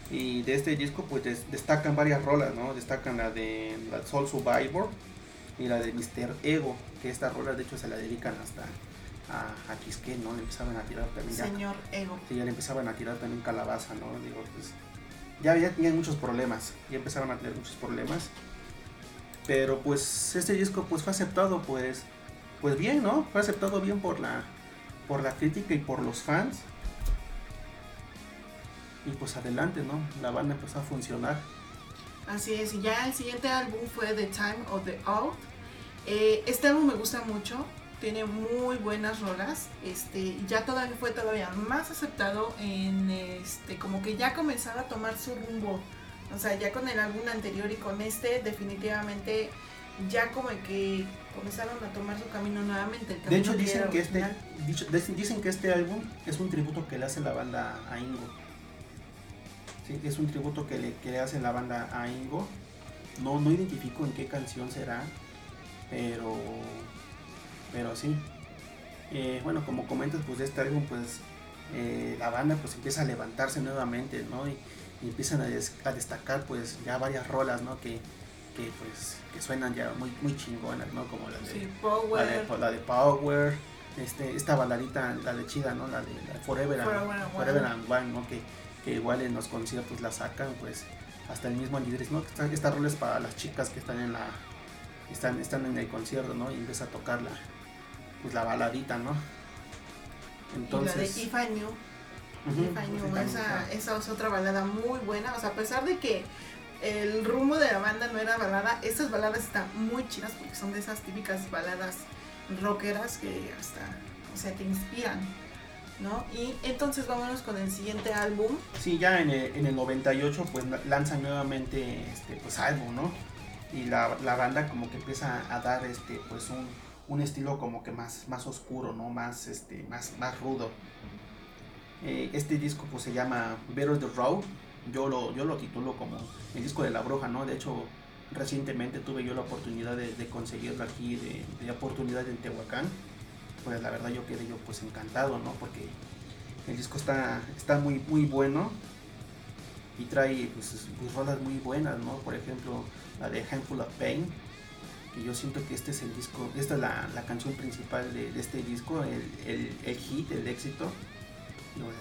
S1: y de este disco pues destacan varias rolas, ¿no? Destacan la de la Soul Survivor y la de Mr. Ego, que estas rolas de hecho se la dedican hasta a, a Quisque, ¿no? Le empezaban a tirar también.
S2: Señor Ego.
S1: Sí, ya le empezaban a tirar también calabaza, ¿no? Digo, pues ya, ya tenían muchos problemas, ya empezaban a tener muchos problemas. Pero pues este disco pues fue aceptado pues pues bien, ¿no? Fue aceptado bien por la por la crítica y por los fans y pues adelante, ¿no? La banda empezó a funcionar.
S2: Así es, y ya el siguiente álbum fue The Time of the Out. Eh, este álbum me gusta mucho, tiene muy buenas rolas, este, ya todavía fue todavía más aceptado en este, como que ya comenzaba a tomar su rumbo. O sea, ya con el álbum anterior y con este, definitivamente ya como que comenzaron a tomar su camino nuevamente.
S1: de hecho, dicen que, este, dicen que este álbum es un tributo que le hace la banda a Ingo es un tributo que le, que hace la banda a Ingo. No, no identifico en qué canción será, Pero, pero sí. Eh, bueno, como comentas, pues de este álbum, pues eh, la banda pues empieza a levantarse nuevamente, ¿no? Y, empiezan a, destacar pues ya varias rolas, ¿no? Que, que pues que suenan ya muy, muy chingonas, ¿no? Como la de,
S2: Power.
S1: La, de, Power, este, esta baladita, la de Chida, ¿no? La de Forever, Forever, and, One, ¿no? Que, que igual en los conciertos la sacan, pues hasta el mismo Anidris, ¿no? Esta, esta rola es para las chicas que están en la están, están en el concierto, ¿no? Y empieza a tocar la, pues la baladita, ¿no?
S2: Entonces, y la de Esa, esa es otra balada muy buena. O sea, a pesar de que el rumbo de la banda no era balada, estas baladas están muy chidas porque son de esas típicas baladas rockeras que hasta, o sea, te inspiran. ¿No? Y entonces vámonos con el siguiente álbum.
S1: Sí, ya en el, en el 98 pues lanzan nuevamente este pues álbum, ¿no? Y la, la, banda como que empieza a dar este pues un, un estilo como que más, más oscuro, ¿no? Más, este, más, más rudo. Eh, este disco pues se llama Better the Road. Yo lo, yo lo titulo como el disco de la bruja, ¿no? De hecho, recientemente tuve yo la oportunidad de, conseguirlo aquí, de, de, oportunidad en Tehuacán. Pues la verdad yo quedé yo pues encantado, ¿no? Porque el disco está, está muy, muy bueno y trae pues, pues rolas muy buenas, ¿no? Por ejemplo, la de Handful of Pain, y yo siento que este es el disco, esta es la, canción principal de, este disco, el, el, hit, el éxito,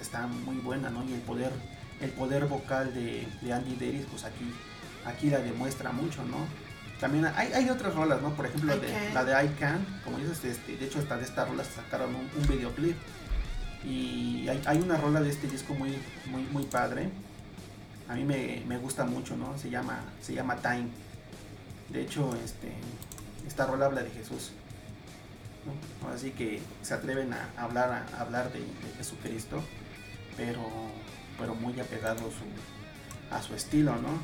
S1: está muy buena, ¿no? Y el poder, el poder vocal de, Andy Deris, pues aquí, aquí la demuestra mucho, ¿no? También hay, hay otras rolas, ¿no? Por ejemplo, la de I Can, como dices, este, de hecho hasta de esta rola sacaron un, videoclip. Y hay, una rola de este disco muy, muy, muy padre. A mí me, me gusta mucho, ¿no? Se llama, se llama Time. De hecho, este, esta rola habla de Jesús. Así que se atreven a hablar, a hablar de, Jesucristo, pero, pero muy apegado a su estilo, ¿no?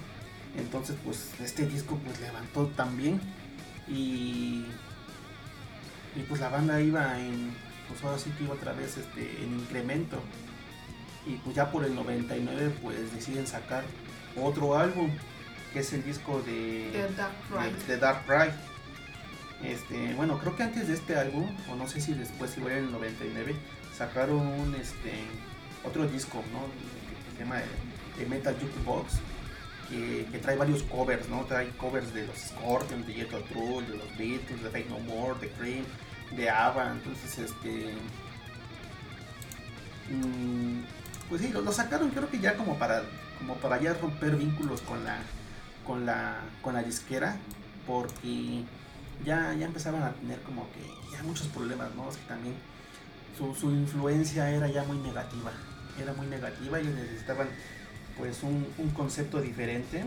S1: Entonces, pues este disco pues levantó también y, y pues la banda iba en, pues ahora sí que iba otra vez este, en incremento. Y pues ya por el 99 pues deciden sacar otro álbum que es el disco de
S2: The
S1: Dark Ride. Este, bueno, creo que antes de este álbum, o no sé si después, igual en el 99, sacaron un, este, otro disco, ¿no? Que se llama The Metal Jukebox, que, que, trae varios covers, ¿no? Trae covers de los Scorpions, de Jet True, de los Beatles, de Fake No More, de Cream, de ABBA, entonces, este... Mm, pues sí, lo, lo, sacaron creo que ya como para, como para ya romper vínculos con la con la, con la disquera porque ya, ya empezaban a tener como que ya muchos problemas, ¿no? que también su, su, influencia era ya muy negativa, era muy negativa, ellos necesitaban pues un, un concepto diferente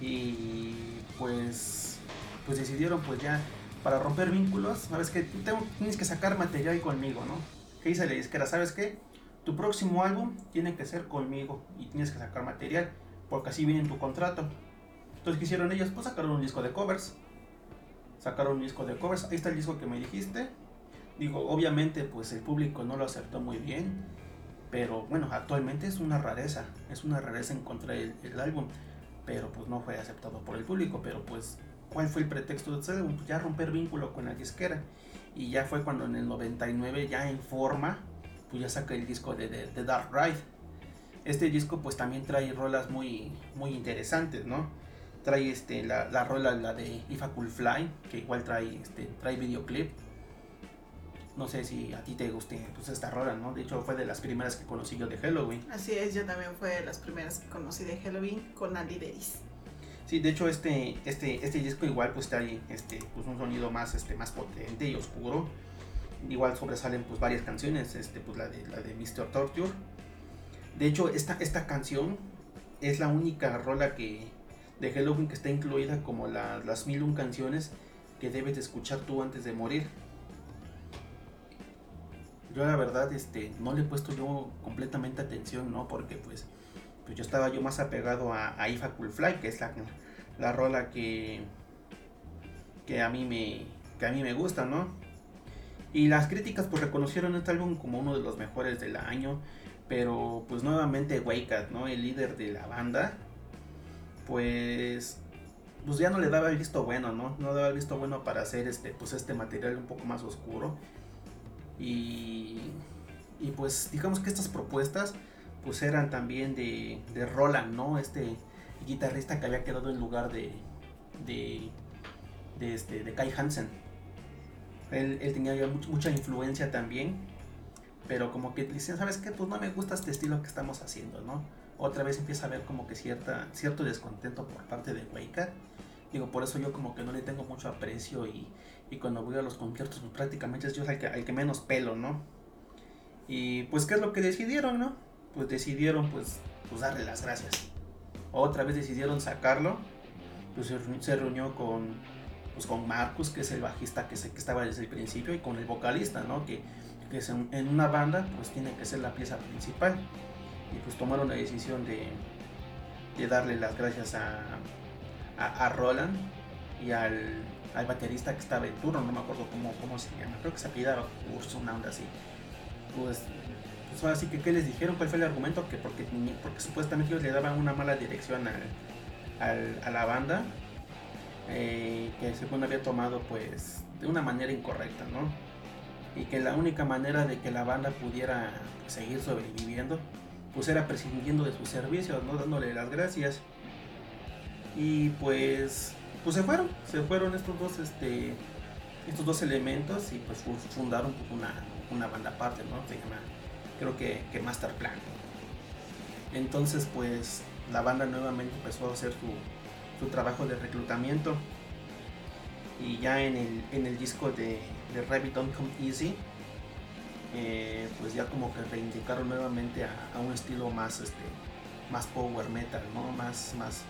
S1: y pues pues decidieron pues ya para romper vínculos, sabes que tienes que sacar material conmigo, ¿no? ¿Qué dice la disquera? ¿Sabes qué? Tu próximo álbum tiene que ser conmigo y tienes que sacar material porque así viene en tu contrato. Entonces, ¿qué hicieron ellos? Pues sacaron un disco de covers. Sacaron un disco de covers. Ahí está el disco que me dijiste. Digo, obviamente, pues el público no lo aceptó muy bien. Pero bueno, actualmente es una rareza. Es una rareza encontrar el, el álbum. Pero pues no fue aceptado por el público. Pero pues, ¿cuál fue el pretexto de este álbum? Pues ya romper vínculo con la disquera. Y ya fue cuando en el 99, ya en forma, pues ya saca el disco de, de Dark Ride este disco pues también trae rolas muy, muy interesantes, ¿no? Trae este, la, la rola, la de If I Could Fly, que igual trae, este, trae videoclip. No sé si a ti te guste pues, esta rola, ¿no? De hecho fue de las primeras que conocí yo de Halloween.
S2: Así es, yo también fue de las primeras que conocí de Halloween con Andy Deris.
S1: Sí, de hecho este, este, este disco igual pues trae este, pues, un sonido más, este, más potente y oscuro. Igual sobresalen pues varias canciones, este, pues la de, la de Mr. Torture de hecho, esta, esta canción es la única rola que de Halloween que está incluida como las mil un canciones que debes de escuchar tú antes de morir. Yo la verdad este, no le he puesto yo completamente atención, ¿no? Porque pues, pues yo estaba yo más apegado a, a If Cool Fly, que es la, la rola que, que, a mí me, que a mí me gusta, ¿no? Y las críticas pues reconocieron este álbum como uno de los mejores del año. Pero pues nuevamente Wake ¿no? El líder de la banda, pues pues ya no le daba el visto bueno, ¿no? No le daba el visto bueno para hacer este, pues este material un poco más oscuro. Y, y pues digamos que estas propuestas pues eran también de, de Roland, ¿no? Este guitarrista que había quedado en lugar de, de, de, este, de Kai Hansen. Él, él tenía ya mucha influencia también, pero como que decían, ¿sabes qué? Pues no me gusta este estilo que estamos haciendo, ¿no? Otra vez empieza a haber como que cierta, cierto descontento por parte de Waker. Digo, por eso yo como que no le tengo mucho aprecio y, y cuando voy a los conciertos pues prácticamente yo soy el que, el que menos pelo, ¿no? Y pues qué es lo que decidieron, ¿no? Pues decidieron pues, pues darle las gracias. Otra vez decidieron sacarlo. Pues se reunió con, pues con Marcus, que es el bajista que, se, que estaba desde el principio, y con el vocalista, ¿no? Que, que es en, en, una banda pues tiene que ser la pieza principal. Y pues tomaron la decisión de, de darle las gracias a, a, Roland y al, al, baterista que estaba en turno, no me acuerdo cómo, cómo se llama, creo que se apellidaba Urso, una onda así. Pues, pues ahora sí que, ¿qué les dijeron? ¿Cuál fue el argumento? Que porque, porque supuestamente ellos le daban una mala dirección al, al, a la banda, eh, que según había tomado pues de una manera incorrecta, ¿no? Y que la única manera de que la banda pudiera pues, seguir sobreviviendo, pues era prescindiendo de sus servicios, ¿no? Dándole las gracias. Y pues, pues se fueron, se fueron estos dos, este, estos dos elementos y pues fundaron una, una banda aparte, ¿no? Se llama, creo que, que Master Plan. Entonces, pues la banda nuevamente empezó a hacer su, su trabajo de reclutamiento. Y ya en el, en el disco de, de Rabbit Don't Come Easy, pues ya como que reivindicaron nuevamente a, un estilo más, este, más power metal, ¿no? Más, más,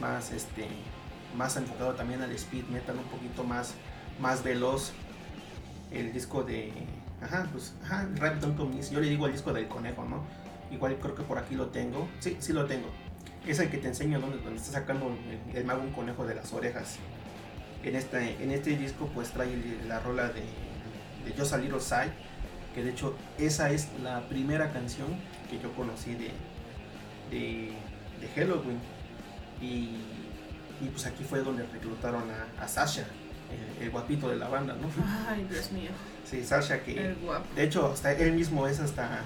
S1: más, este, más enfocado también al speed metal, un poquito más, más veloz. El disco de, ajá, pues, ajá, Rabbit Don't yo le digo el disco del conejo, ¿no? Igual creo que por aquí lo tengo. Sí, sí lo tengo. Es el que te enseña donde, donde está sacando el, mago un conejo de las orejas. En este, en este disco pues trae la rola de, de Little Side. Que de hecho esa es la primera canción que yo conocí de, de, de Halloween. Y, y, pues aquí fue donde reclutaron a, a Sasha, el, el, guapito de la banda, ¿no?
S2: Ay, Dios mío.
S1: Sí, Sasha que... De hecho, hasta él mismo es hasta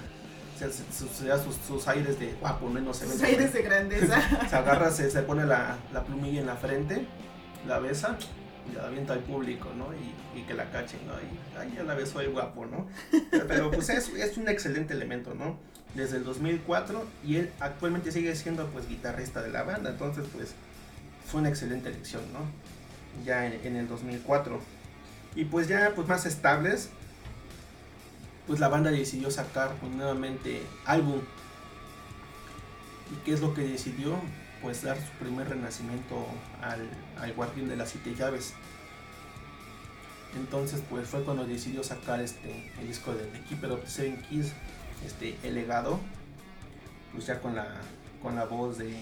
S1: da sus, sus, aires de guapo, ¿no? no se
S2: sus aires de grandeza.
S1: se agarra, se, se pone la, la, plumilla en la frente, la besa y la avienta al público, ¿no? Y, que la cachen, ¿no? Y ay, la beso el guapo, ¿no? Pero pues es, un excelente elemento, ¿no? Desde el 2004 y él actualmente sigue siendo pues guitarrista de la banda, entonces pues fue una excelente elección, ¿no? Ya en, en el 2004. Y pues ya pues más estables, pues la banda decidió sacar pues, nuevamente álbum. ¿Y qué es lo que decidió? Pues dar su primer renacimiento al, al Guardián de las Siete Llaves. Entonces pues fue cuando decidió sacar este el disco de The Keeper of Seven Keys, este el legado, pues ya con la con la voz de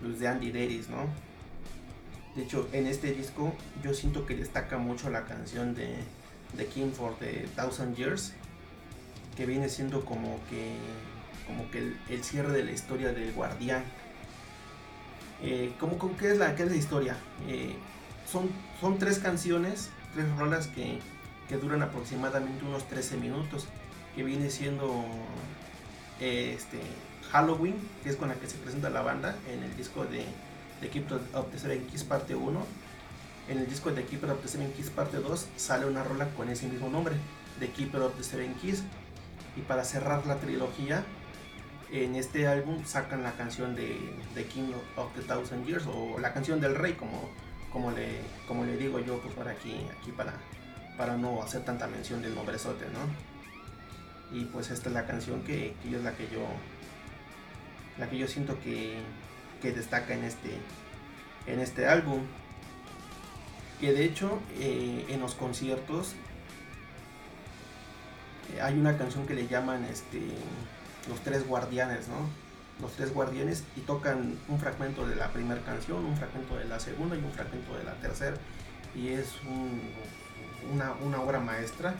S1: pues, de Andy Deris, ¿no? De hecho, en este disco yo siento que destaca mucho la canción de The King for the Thousand Years, que viene siendo como que, como que el cierre de la historia del guardián. Eh, ¿cómo, cómo, qué, es la, ¿Qué es la historia? Eh, son, son tres canciones, tres rolas que, que, duran aproximadamente unos 13 minutos, que viene siendo eh, este, Halloween, que es con la que se presenta la banda en el disco de The Keeper of the Seven Keys parte 1 en el disco de Keeper of the Seven Keys parte 2 sale una rola con ese mismo nombre, The Keeper of the Seven Keys. Y para cerrar la trilogía, en este álbum sacan la canción de The King of the Thousand Years o la canción del rey, como, como, le, como le digo yo, pues para aquí, aquí para, para no hacer tanta mención del nombrezote, ¿no? Y pues esta es la canción que, que es la que yo la que yo siento que, que destaca en este en este álbum que de hecho eh, en los conciertos eh, hay una canción que le llaman este los tres guardianes, ¿no? Los tres guardianes y tocan un fragmento de la primera canción, un fragmento de la segunda y un fragmento de la tercera y es un, una, una, obra maestra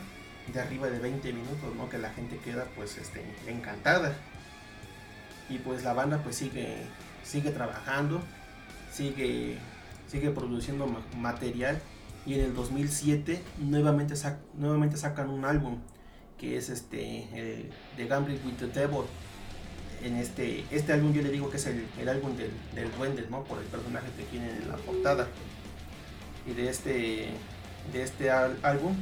S1: de arriba de 20 minutos, ¿no? Que la gente queda pues este, encantada y pues la banda pues sigue sigue trabajando, sigue sigue produciendo material y en el 2007 nuevamente, nuevamente sacan un álbum que es este el, The Gambling with the Devil. En este este álbum yo le digo que es el, álbum del, del, duende no por el personaje que tiene en la portada. Y de este de este álbum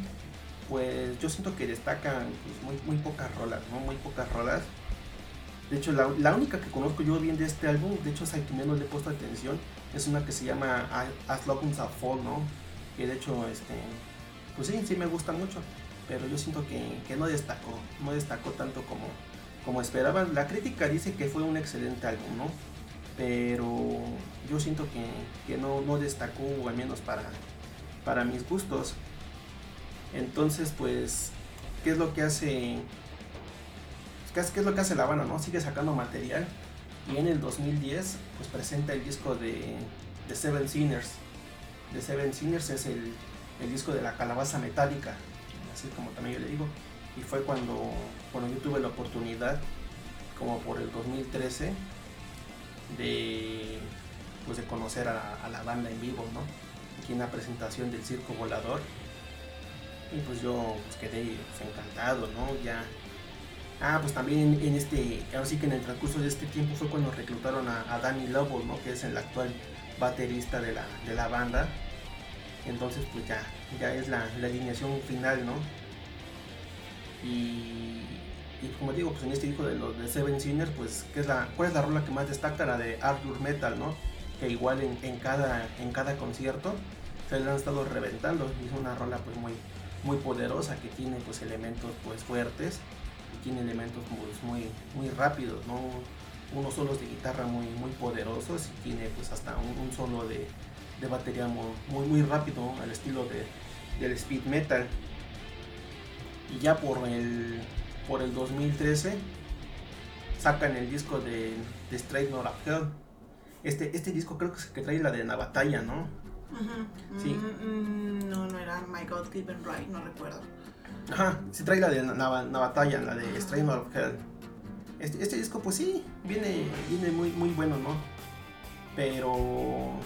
S1: pues yo siento que destacan pues, muy, muy pocas rolas no muy pocas rolas. De hecho la, la, única que conozco yo bien de este álbum de hecho es a que menos le he puesto atención es una que se llama As Long as Fall no que de hecho este pues sí sí me gusta mucho pero yo siento que, no destacó, no destacó tanto como, como esperaban. La crítica dice que fue un excelente álbum, ¿no? Pero yo siento que, no, no, destacó, al menos para, para mis gustos. Entonces, pues, ¿qué es lo que hace? ¿Qué es, lo que hace La Habana, no? Sigue sacando material. Y en el 2010, pues presenta el disco de, de Seven Sinners. De Seven Sinners es el, el disco de la calabaza metálica así como también yo le digo. Y fue cuando, cuando yo tuve la oportunidad, como por el 2013, de, pues de conocer a, la banda en vivo, ¿no? Aquí en la presentación del Circo Volador. Y pues yo pues, quedé encantado, ¿no? Ya. Ah, pues también en este, ahora sí que en el transcurso de este tiempo fue cuando reclutaron a, Danny Lobo, ¿no? Que es el actual baterista de la, de la banda entonces pues ya, ya es la, alineación final, ¿no? Y, como digo, pues en este disco de los de Seven Sinners, pues ¿qué es la, ¿cuál es la rola que más destaca? La de Arthur Metal, ¿no? Que igual en, cada, en cada concierto se le han estado reventando. Es una rola pues muy, muy poderosa que tiene pues elementos pues fuertes y tiene elementos pues, muy, muy rápidos, ¿no? Unos solos de guitarra muy, muy poderosos y tiene pues hasta un solo de, de batería muy, muy, rápido, al estilo de, del speed metal. Y ya por el, por el 2013 sacan el disco de, de Straight Not Hell. Este, este disco creo que, es que trae la de la batalla, ¿no?
S2: Sí. Mm, mm, no, no era My God Given Right, no recuerdo.
S1: Ajá, se trae la de la, batalla, la de Straight Not Hell. Este, este, disco, pues sí, viene, viene muy, muy bueno, ¿no? Pero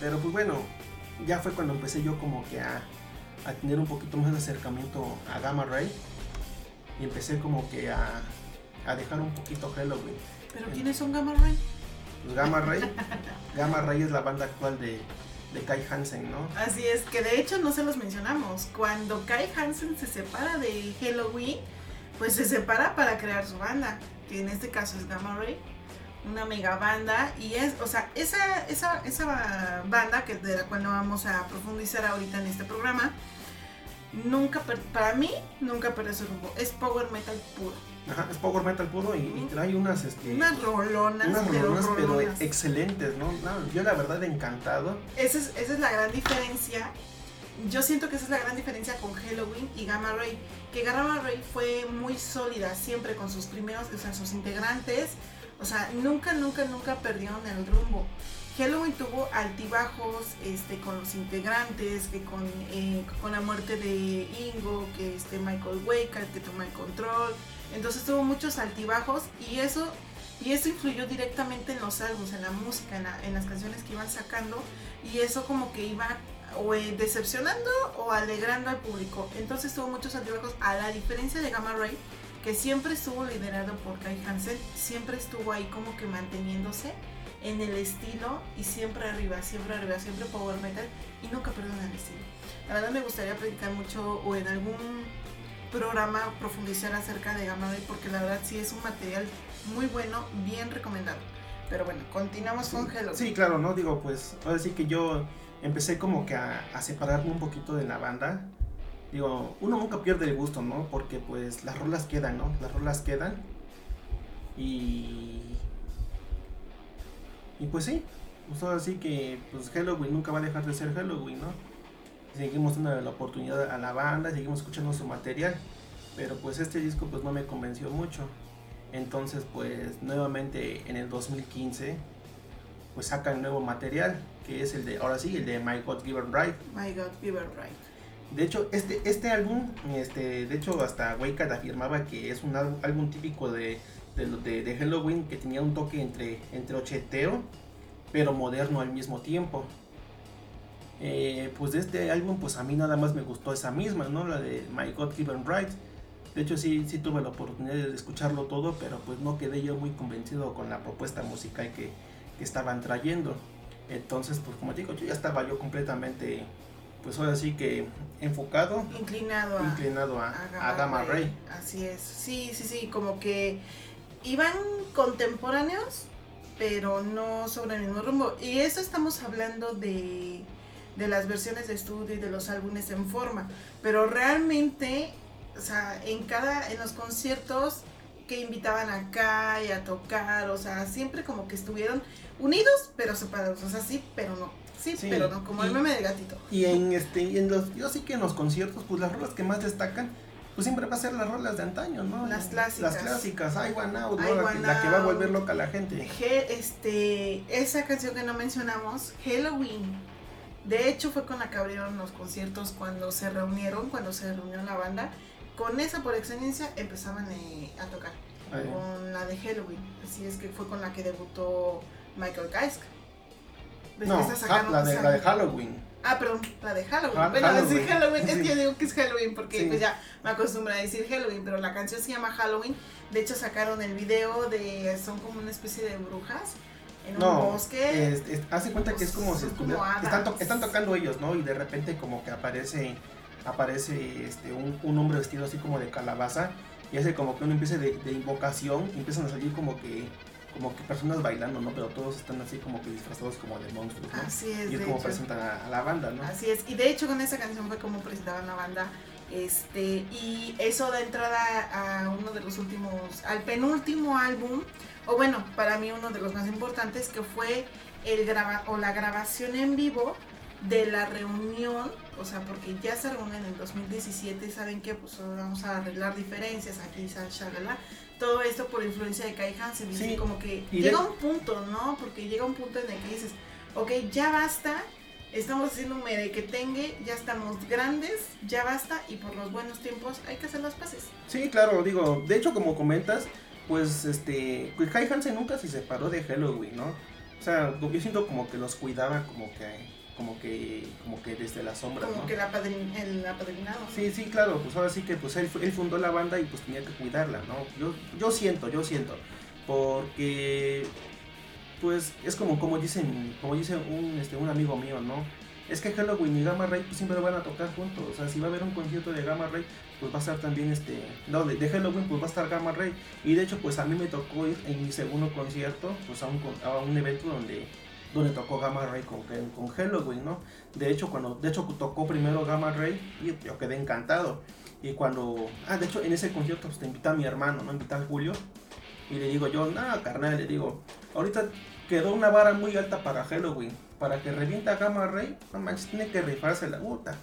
S1: pero pues bueno, ya fue cuando empecé yo como que a, tener un poquito más de acercamiento a Gamma Ray. Y empecé como que a, dejar un poquito Halloween.
S2: ¿Pero quiénes son Gamma Ray?
S1: Pues Gamma Ray. Gamma Ray es la banda actual de, de Kai Hansen, ¿no?
S2: Así es, que de hecho no se los mencionamos. Cuando Kai Hansen se separa de Halloween, pues se separa para crear su banda, que en este caso es Gamma Ray una mega banda y es, o sea, esa, esa, esa banda que de la cual no vamos a profundizar ahorita en este programa, nunca, para mí, nunca perdió su rumbo. Es power metal puro.
S1: Ajá, es power metal puro y, trae unas, este,
S2: unas rolonas,
S1: unas rolonas pero, excelentes, ¿no? Yo la verdad encantado.
S2: Esa es, esa es la gran diferencia. Yo siento que esa es la gran diferencia con Halloween y Gamma Ray. Que Gamma Ray fue muy sólida siempre con sus primeros, o sea, sus integrantes o sea, nunca, nunca, nunca perdieron el rumbo. Halloween tuvo altibajos este, con los integrantes, que con, eh, con la muerte de Ingo, que este Michael Waker, que tomó el control. Entonces tuvo muchos altibajos y eso, y eso influyó directamente en los álbumes, en la música, en, las canciones que iban sacando. Y eso como que iba o eh, decepcionando o alegrando al público. Entonces tuvo muchos altibajos, a la diferencia de Gamma Ray, que siempre estuvo liderado por Kai Hansen, siempre estuvo ahí como que manteniéndose en el estilo y siempre arriba, siempre arriba, siempre power metal y nunca perdona el estilo. La verdad me gustaría predicar mucho o en algún programa profundizar acerca de Gamma Ray porque la verdad sí es un material muy bueno, bien recomendado. Pero bueno, continuamos con Hello.
S1: Sí, claro, no digo, pues ahora sí que yo empecé como que a, a separarme un poquito de la banda digo, uno nunca pierde el gusto, ¿no? Porque pues las rolas quedan, ¿no? Las rolas quedan. Y... Y pues sí, pues así que pues Halloween nunca va a dejar de ser Halloween, ¿no? Seguimos dando la oportunidad a la banda, seguimos escuchando su material, pero pues este disco pues no me convenció mucho. Entonces pues nuevamente en el 2015 pues sacan nuevo material, que es el de, ahora sí, el de My God Given Right.
S2: My God Given Right.
S1: De hecho, este, este álbum, este, de hecho hasta Waycard afirmaba que es un álbum, típico de, de, Halloween que tenía un toque entre, entre ochetero pero moderno al mismo tiempo. Eh, pues de este álbum, pues a mí nada más me gustó esa misma, ¿no? La de My God Given Right. De hecho, sí, sí tuve la oportunidad de escucharlo todo, pero pues no quedé yo muy convencido con la propuesta musical que, que estaban trayendo. Entonces, pues como digo, yo ya estaba yo completamente, pues ahora sí que enfocado.
S2: Inclinado a,
S1: inclinado a, a, Gamma, Ray.
S2: Así es. Sí, sí, sí, como que iban contemporáneos, pero no sobre el mismo rumbo. Y eso estamos hablando de, de las versiones de estudio y de los álbumes en forma. Pero realmente, o sea, en cada, en los conciertos que invitaban acá y a tocar, o sea, siempre como que estuvieron unidos pero separados, o sea, sí, pero no. Sí, pero no, como el meme de gatito.
S1: Y en este, en los, yo sí que en los conciertos, pues las rolas que más destacan, pues siempre va a ser las rolas de antaño, ¿no?
S2: Las clásicas.
S1: Las clásicas, I Want Out, la, que, va a volver loca a la gente.
S2: este, esa canción que no mencionamos, Halloween. De hecho, fue con la que abrieron los conciertos cuando se reunieron, cuando se reunió la banda. Con esa, por excelencia, empezaban eh, a tocar. Con la de Halloween. Así es que fue con la que debutó Michael Kaisk.
S1: No, la, de, la de Halloween.
S2: Ah, perdón, la de Halloween. bueno, decir Halloween, es que yo digo que es Halloween porque pues ya me acostumbro a decir Halloween, pero la canción se llama Halloween. De hecho sacaron el video de, son como una especie de brujas en un bosque.
S1: hace cuenta que es como si están, están, tocando ellos, ¿no? Y de repente como que aparece aparece este, un, un hombre vestido así como de calabaza y hace como que una especie de, de invocación y empiezan a salir como que como que personas bailando, ¿no? Pero todos están así como que disfrazados como de monstruos, ¿no?
S2: Así es.
S1: Y es como presentan a, la banda, ¿no?
S2: Así es. Y de hecho con esa canción fue como presentaban la banda. Este, y eso da entrada a uno de los últimos, al penúltimo álbum, o bueno, para mí uno de los más importantes, que fue el graba o la grabación en vivo de la reunión, o sea, porque ya se reúnen en 2017, saben que pues vamos a arreglar diferencias aquí, shalala, todo esto por influencia de Kai Hansen. Sí, como que llega un punto, ¿no? Porque llega un punto en el que dices, ok, ya basta, estamos haciendo un merequetengue, ya estamos grandes, ya basta, y por los buenos tiempos hay que hacer las paces.
S1: Sí, claro, digo, de hecho, como comentas, pues este, pues Kai Hansen nunca se separó de Halloween, ¿no? O sea, yo siento como que los cuidaba como que como que como que desde la sombra
S2: como que la el apadrinado.
S1: Sí sí claro pues ahora sí que pues él, él fundó la banda y pues tenía que cuidarla no yo yo siento yo siento porque pues es como como dicen como dice un este un amigo mío no es que Halloween y Gamma Ray pues, siempre van a tocar juntos o sea si va a haber un concierto de Gamma Ray pues va a estar también este no de, Halloween pues va a estar Gamma Ray. Y de hecho pues a mí me tocó ir en mi segundo concierto pues a un, a un evento donde donde tocó Gamma Ray con, con Halloween, ¿no? De hecho, cuando, de hecho tocó primero Gamma Ray y yo quedé encantado. Y cuando, ah, de hecho en ese concierto pues, te invita a mi hermano, ¿no? Invita a Julio. Y le digo yo, nada, carnal, le digo, ahorita quedó una vara muy alta para Halloween. Para que revienta Gamma Ray, no manches, tiene que rifarse la puta.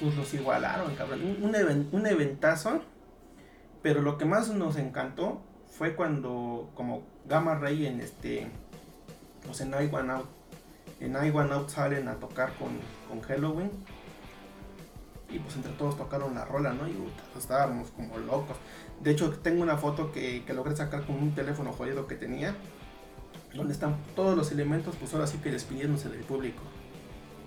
S1: Pues los igualaron, cabrón. Un, un eventazo. Pero lo que más nos encantó fue cuando, como Gamma Ray en este pues en I One Out. En I One Out salen a tocar con, con Halloween. Y pues entre todos tocaron la rola, ¿no? Y pues, estábamos como locos. De hecho, tengo una foto que, que logré sacar con un teléfono jodido que tenía. Donde están todos los elementos, pues ahora sí que despidiéndose del público.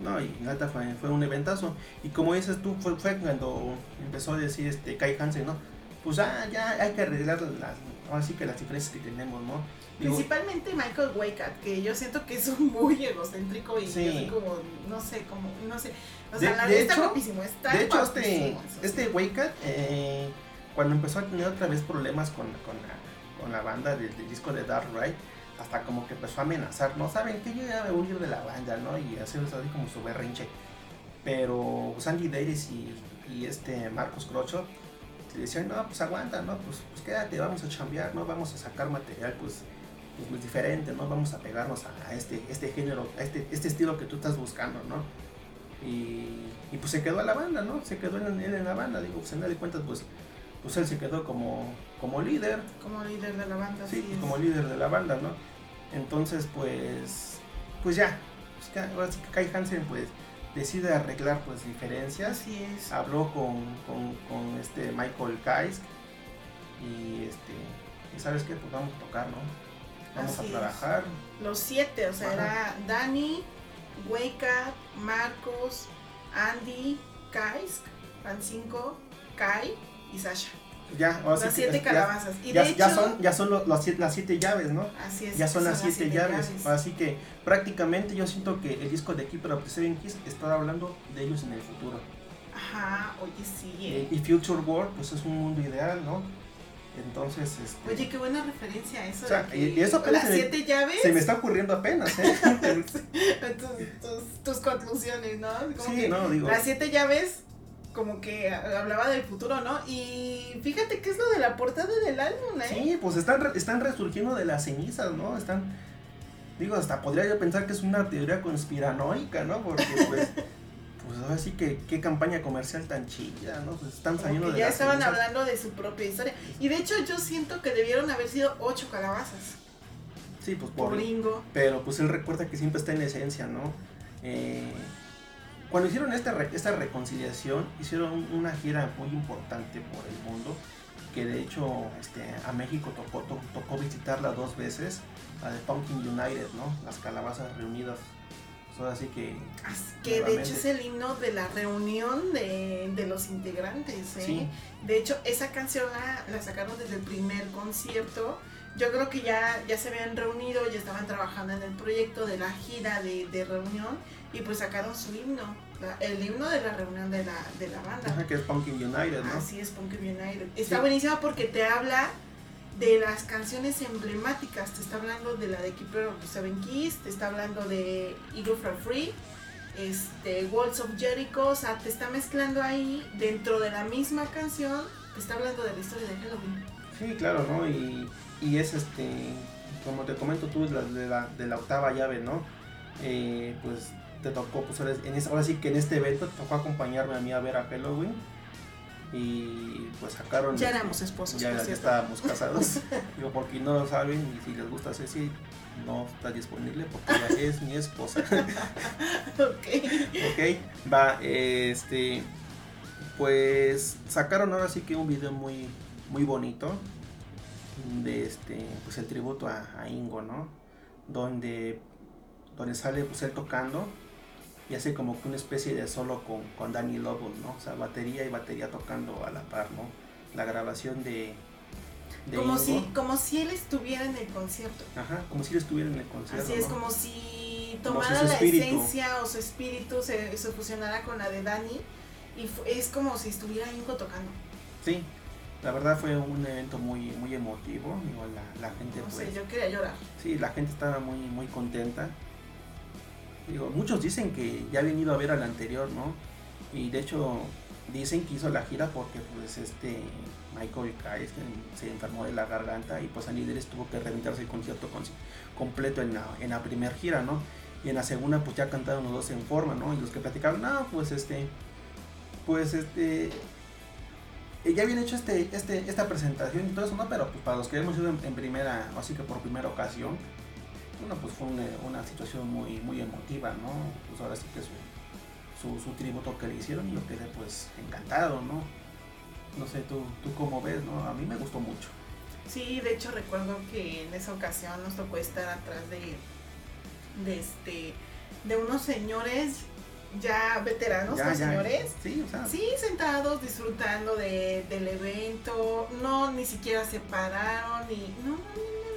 S1: No, y nada, fue, fue, un eventazo. Y como dices tú, fue, fue, cuando empezó a decir este Kai Hansen, ¿no? Pues ah, ya hay que arreglar las, ahora sí que las diferencias que tenemos, ¿no?
S2: Principalmente Michael Waycat, que yo siento que es un muy egocéntrico y así como, no sé, como, no sé. O sea, de, la de está guapísimo, está
S1: De hecho, este, este Waycat, eh, cuando empezó a tener otra vez problemas con, con, la, con la banda del, disco de Dark Ride, hasta como que empezó a amenazar, ¿no? Saben que yo ya me voy a ir de la banda, ¿no? Y hacer así como su berrinche. Pero Sandy Davis y, y este Marcos Crocho le decían, no, pues aguanta, ¿no? Pues, pues quédate, vamos a chambear, ¿no? Vamos a sacar material, pues pues, muy diferente, ¿no? Vamos a pegarnos a, este, este género, a este, este estilo que tú estás buscando, ¿no? Y, y pues se quedó a la banda, ¿no? Se quedó en, en la banda, digo, pues en de cuentas, pues, pues él se quedó como, como líder.
S2: Como líder de la banda,
S1: sí. Pues, como líder de la banda, ¿no? Entonces, pues, pues ya, pues, ahora sí que Kai Hansen, pues, decide arreglar, pues, diferencias.
S2: Así es.
S1: Habló con, con, con este Michael Kais y este, y sabes qué, pues vamos a tocar, ¿no? vamos a trabajar.
S2: Los siete, o sea, era Dani, Wake Marcos, Andy, Kaisk, Francinco, Kai y Sasha.
S1: Ya,
S2: o las siete calabazas.
S1: Ya, y de ya, son, ya son los, las siete llaves, ¿no?
S2: Así es.
S1: Ya son, las, siete llaves. Así que prácticamente yo siento que el disco de Keeper of the Seven Keys está hablando de ellos en el futuro.
S2: Ajá, oye, sí.
S1: Eh, y Future World, pues es un mundo ideal, ¿no? Entonces, este...
S2: Oye, qué buena referencia eso.
S1: O sea, y eso
S2: las siete llaves.
S1: Se me está ocurriendo apenas, ¿eh?
S2: tus, tus, conclusiones, ¿no?
S1: sí, no, digo.
S2: Las siete llaves como que hablaba del futuro, ¿no? Y fíjate qué es lo de la portada del álbum, ¿eh?
S1: Sí, pues están, están resurgiendo de las cenizas, ¿no? Están, digo, hasta podría yo pensar que es una teoría conspiranoica, ¿no? Porque pues... pues ahora sí que qué campaña comercial tan chida, ¿no? Pues están saliendo de
S2: ya estaban hablando de su propia historia. Y de hecho yo siento que debieron haber sido ocho calabazas.
S1: Sí, pues por,
S2: por Ringo.
S1: Pero pues él recuerda que siempre está en esencia, ¿no? Eh, cuando hicieron esta, esta reconciliación, hicieron una gira muy importante por el mundo, que de hecho este, a México tocó, tocó visitarla dos veces, la de Pumpkin United, ¿no? Las calabazas reunidas. así que...
S2: Que de hecho es el himno de la reunión de, los integrantes, ¿eh? De hecho, esa canción la, sacaron desde el primer concierto yo creo que ya, ya se habían reunido, ya estaban trabajando en el proyecto de la gira de, de reunión y pues sacaron su himno, el himno de la reunión de la, de la banda.
S1: que es Pumpkin United, ¿no?
S2: Así es, Pumpkin United. Está buenísima porque te habla de las canciones emblemáticas, te está hablando de la de Keeper of the Seven Keys, te está hablando de Eagle for Free, este, Walls of Jericho, o sea, te está mezclando ahí dentro de la misma canción, te está hablando de la historia de Halloween.
S1: Sí, claro, ¿no? Y, y es este, como te comento tú, la, de, la, de la octava llave, ¿no? Eh, pues te tocó, pues en ahora sí que en este evento te tocó acompañarme a mí a ver a Halloween. Y pues sacaron.
S2: Ya éramos esposos.
S1: Ya, estábamos casados. Digo, porque no lo saben y si les gusta Ceci, no está disponible porque ella es mi esposa.
S2: ok.
S1: ok, va, este. Pues sacaron ahora sí que un video muy, muy bonito de este, pues el tributo a, a Ingo, ¿no? Donde, donde sale pues él tocando y hace como que una especie de solo con, con Danny Lobo, ¿no? O sea, batería y batería tocando a la par, ¿no? La grabación de...
S2: como, si, como si él estuviera en el concierto.
S1: Ajá, como si él estuviera en el concierto.
S2: Así es, como si tomara la esencia o su espíritu se, se, fusionara con la de Danny y es como si estuviera Ingo tocando.
S1: Sí, la verdad fue un evento muy muy emotivo, digo, la, la gente...
S2: No sé, pues yo quería llorar.
S1: Sí, la gente estaba muy, muy contenta Digo, muchos dicen que ya han ido a ver al anterior, ¿no? Y de hecho dicen que hizo la gira porque pues este Michael Kai se enfermó de la garganta y pues a líderes tuvo que reventarse el concierto completo en la, en la primera gira, ¿no? Y en la segunda pues ya cantaron los dos en forma, ¿no? Y los que platicaron, no, pues este, pues este, ya habían hecho este, este, esta presentación y todo eso, ¿no? Pero pues para los que hemos ido en primera, así que por primera ocasión, bueno, pues fue una, situación muy, muy emotiva, ¿no? Pues ahora sí que su, su, tributo que le hicieron y yo quedé pues encantado, ¿no? No sé, tú, tú cómo ves, ¿no? A mí me gustó mucho.
S2: Sí, de hecho recuerdo que en esa ocasión nos tocó estar atrás de, de este, de unos señores ya veteranos, los señores.
S1: Sí, o sea.
S2: Sí, sentados, disfrutando de, del evento. No, ni siquiera se pararon, ni. No,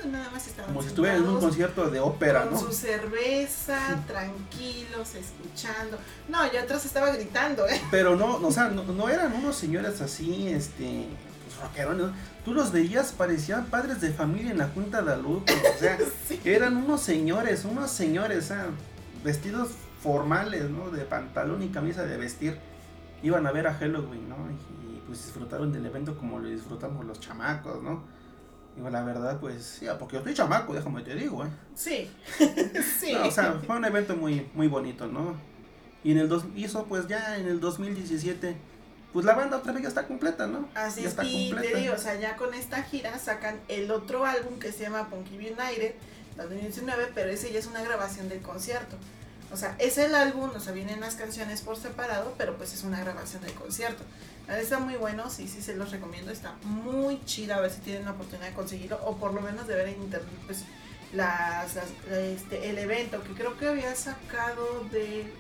S2: nada más estaban.
S1: Como si estuvieran en un concierto de ópera,
S2: con su cerveza, tranquilos, escuchando. No, yo atrás estaba gritando, ¿eh?
S1: Pero no, o sea, no, eran unos señores así, este. Pues rockerones. Tú los veías, parecían padres de familia en la Junta de Luz. O sea, eran unos señores, unos señores, sea, vestidos formales, ¿no? De pantalón y camisa de vestir. Iban a ver a Halloween, ¿no? Y, pues disfrutaron del evento como lo disfrutamos los chamacos, ¿no? Digo, la verdad, pues, ya, porque yo estoy chamaco, déjame te digo, ¿eh?
S2: Sí, sí.
S1: o sea, fue un evento muy, muy bonito, ¿no? Y en el dos, hizo, pues, ya en el 2017, pues la banda otra vez ya está completa, ¿no?
S2: Así
S1: ya
S2: es, y te digo, o sea, ya con esta gira sacan el otro álbum que se llama Punky United, 2019, pero ese ya es una grabación del concierto. O sea, es el álbum, o sea, vienen las canciones por separado, pero pues es una grabación del concierto. Está muy bueno, sí, sí se los recomiendo, está muy chida, a ver si tienen la oportunidad de conseguirlo, o por lo menos de ver en internet, pues las, este, el evento que creo que había sacado de,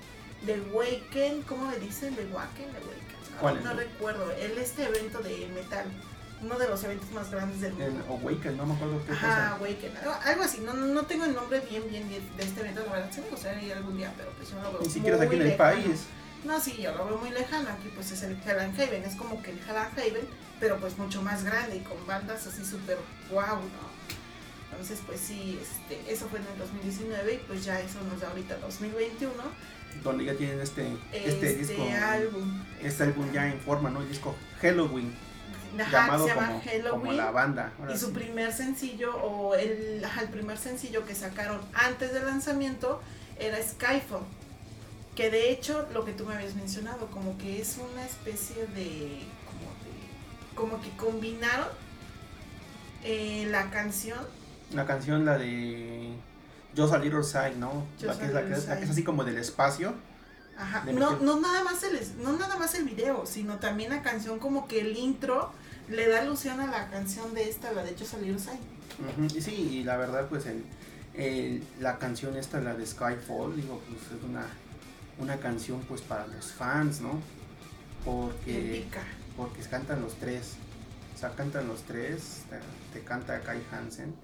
S2: de Waken, ¿cómo le dicen? De Waken, de Waken. No, recuerdo, el este evento de metal uno de los eventos más grandes del mundo.
S1: El Awaken, no me acuerdo qué
S2: Ajá, Awaken, algo, así, no, no tengo el nombre bien, bien, bien de este evento, la verdad, sí me gustaría algún día, pero pues yo no lo veo
S1: Ni siquiera aquí en el país.
S2: No, sí, yo lo veo muy lejano, aquí pues es el Hell and Haven, es como que el Hell and Haven, pero pues mucho más grande y con bandas así súper wow, ¿no? Entonces, pues sí, este, eso fue en el 2019 y pues ya eso nos da ahorita 2021.
S1: Donde ya tienen este, este,
S2: este
S1: disco.
S2: álbum.
S1: Este álbum ya en forma, ¿no? El disco Halloween. Llamado se llama como, Halloween. la banda.
S2: y su primer sencillo, o el, el primer sencillo que sacaron antes del lanzamiento era Skyfall. Que de hecho, lo que tú me habías mencionado, como que es una especie de. como, de, como que combinaron eh, la canción
S1: la canción, la de Just a Little Side, ¿no? La que, es, la que es, así como del espacio.
S2: Ajá. No, no, nada más el, no nada más el video, sino también la canción como que el intro le da alusión a la canción de esta, la de Just a Little Side.
S1: y sí, y la verdad pues el, la canción esta, la de Skyfall, digo, pues es una, una canción pues para los fans, ¿no? Porque, porque cantan los tres. O sea, cantan los tres, te, te canta Kai Hansen